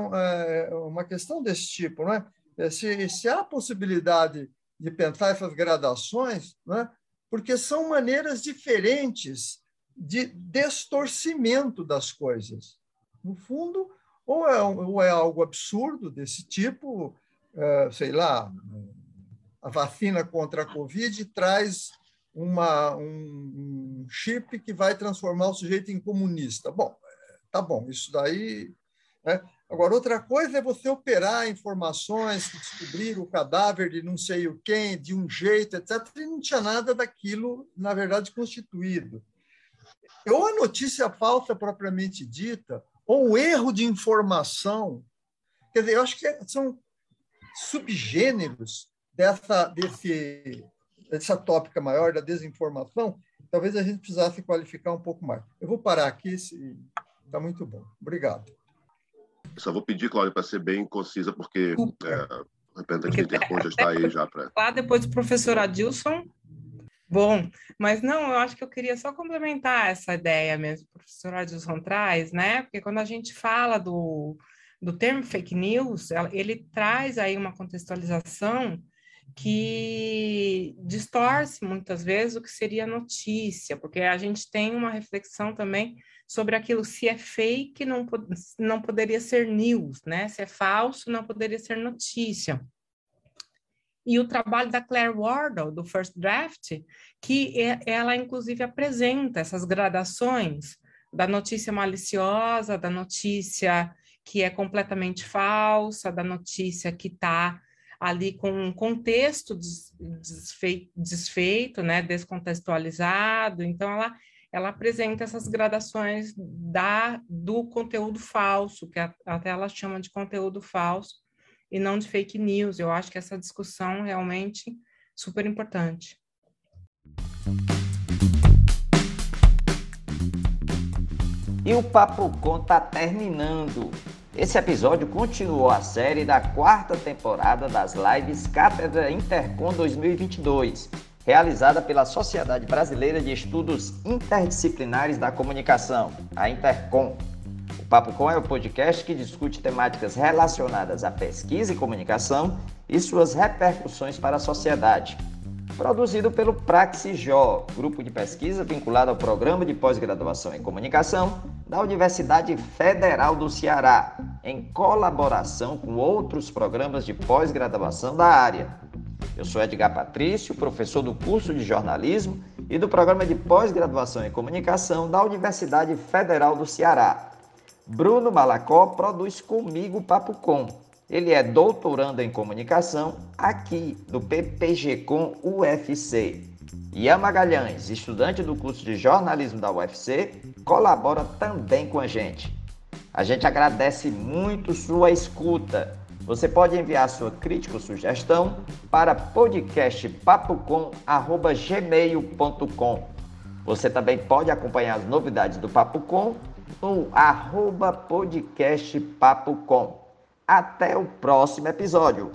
uma questão desse tipo, não é? Se, se há possibilidade de pensar essas gradações, né? porque são maneiras diferentes de distorcimento das coisas. No fundo, ou é, ou é algo absurdo desse tipo, é, sei lá, a vacina contra a Covid traz uma, um chip que vai transformar o sujeito em comunista. Bom, tá bom, isso daí. Né? Agora, outra coisa é você operar informações descobrir o cadáver de não sei o quem, de um jeito, etc., e não tinha nada daquilo, na verdade, constituído. Ou a notícia falsa propriamente dita, ou o erro de informação. Quer dizer, eu acho que são subgêneros dessa, desse, dessa tópica maior da desinformação. Talvez a gente precisasse qualificar um pouco mais. Eu vou parar aqui, está muito bom. Obrigado. Só vou pedir, Cláudia, para ser bem concisa, porque é, o representante do Intercom já está aí já para. Lá depois do professor Adilson. Bom, mas não, eu acho que eu queria só complementar essa ideia mesmo, que o professor Adilson traz, né? Porque quando a gente fala do, do termo fake news, ele traz aí uma contextualização que distorce muitas vezes o que seria notícia, porque a gente tem uma reflexão também sobre aquilo se é fake não, não poderia ser news, né? Se é falso não poderia ser notícia. E o trabalho da Claire Wardle, do First Draft, que é, ela inclusive apresenta essas gradações da notícia maliciosa, da notícia que é completamente falsa, da notícia que está ali com um contexto desfeito, desfeito, né, descontextualizado. Então, ela ela apresenta essas gradações da, do conteúdo falso, que até ela chama de conteúdo falso, e não de fake news. Eu acho que essa discussão realmente super importante. E o Papo Com tá terminando. Esse episódio continuou a série da quarta temporada das lives Cátedra Intercom 2022 realizada pela Sociedade Brasileira de Estudos Interdisciplinares da Comunicação, a Intercom. O Papo Com é o podcast que discute temáticas relacionadas à pesquisa e comunicação e suas repercussões para a sociedade. Produzido pelo Praxijó, grupo de pesquisa vinculado ao Programa de Pós-Graduação em Comunicação da Universidade Federal do Ceará, em colaboração com outros programas de pós-graduação da área. Eu sou Edgar Patrício, professor do curso de jornalismo e do programa de pós-graduação em comunicação da Universidade Federal do Ceará. Bruno Malacó produz comigo o Papo Com. Ele é doutorando em comunicação aqui do PPG-Com UFC. Ian Magalhães, estudante do curso de jornalismo da UFC, colabora também com a gente. A gente agradece muito sua escuta. Você pode enviar sua crítica ou sugestão para podcastpapocom.gmail.com. Você também pode acompanhar as novidades do Papo Com no arroba podcastpapocom. Até o próximo episódio.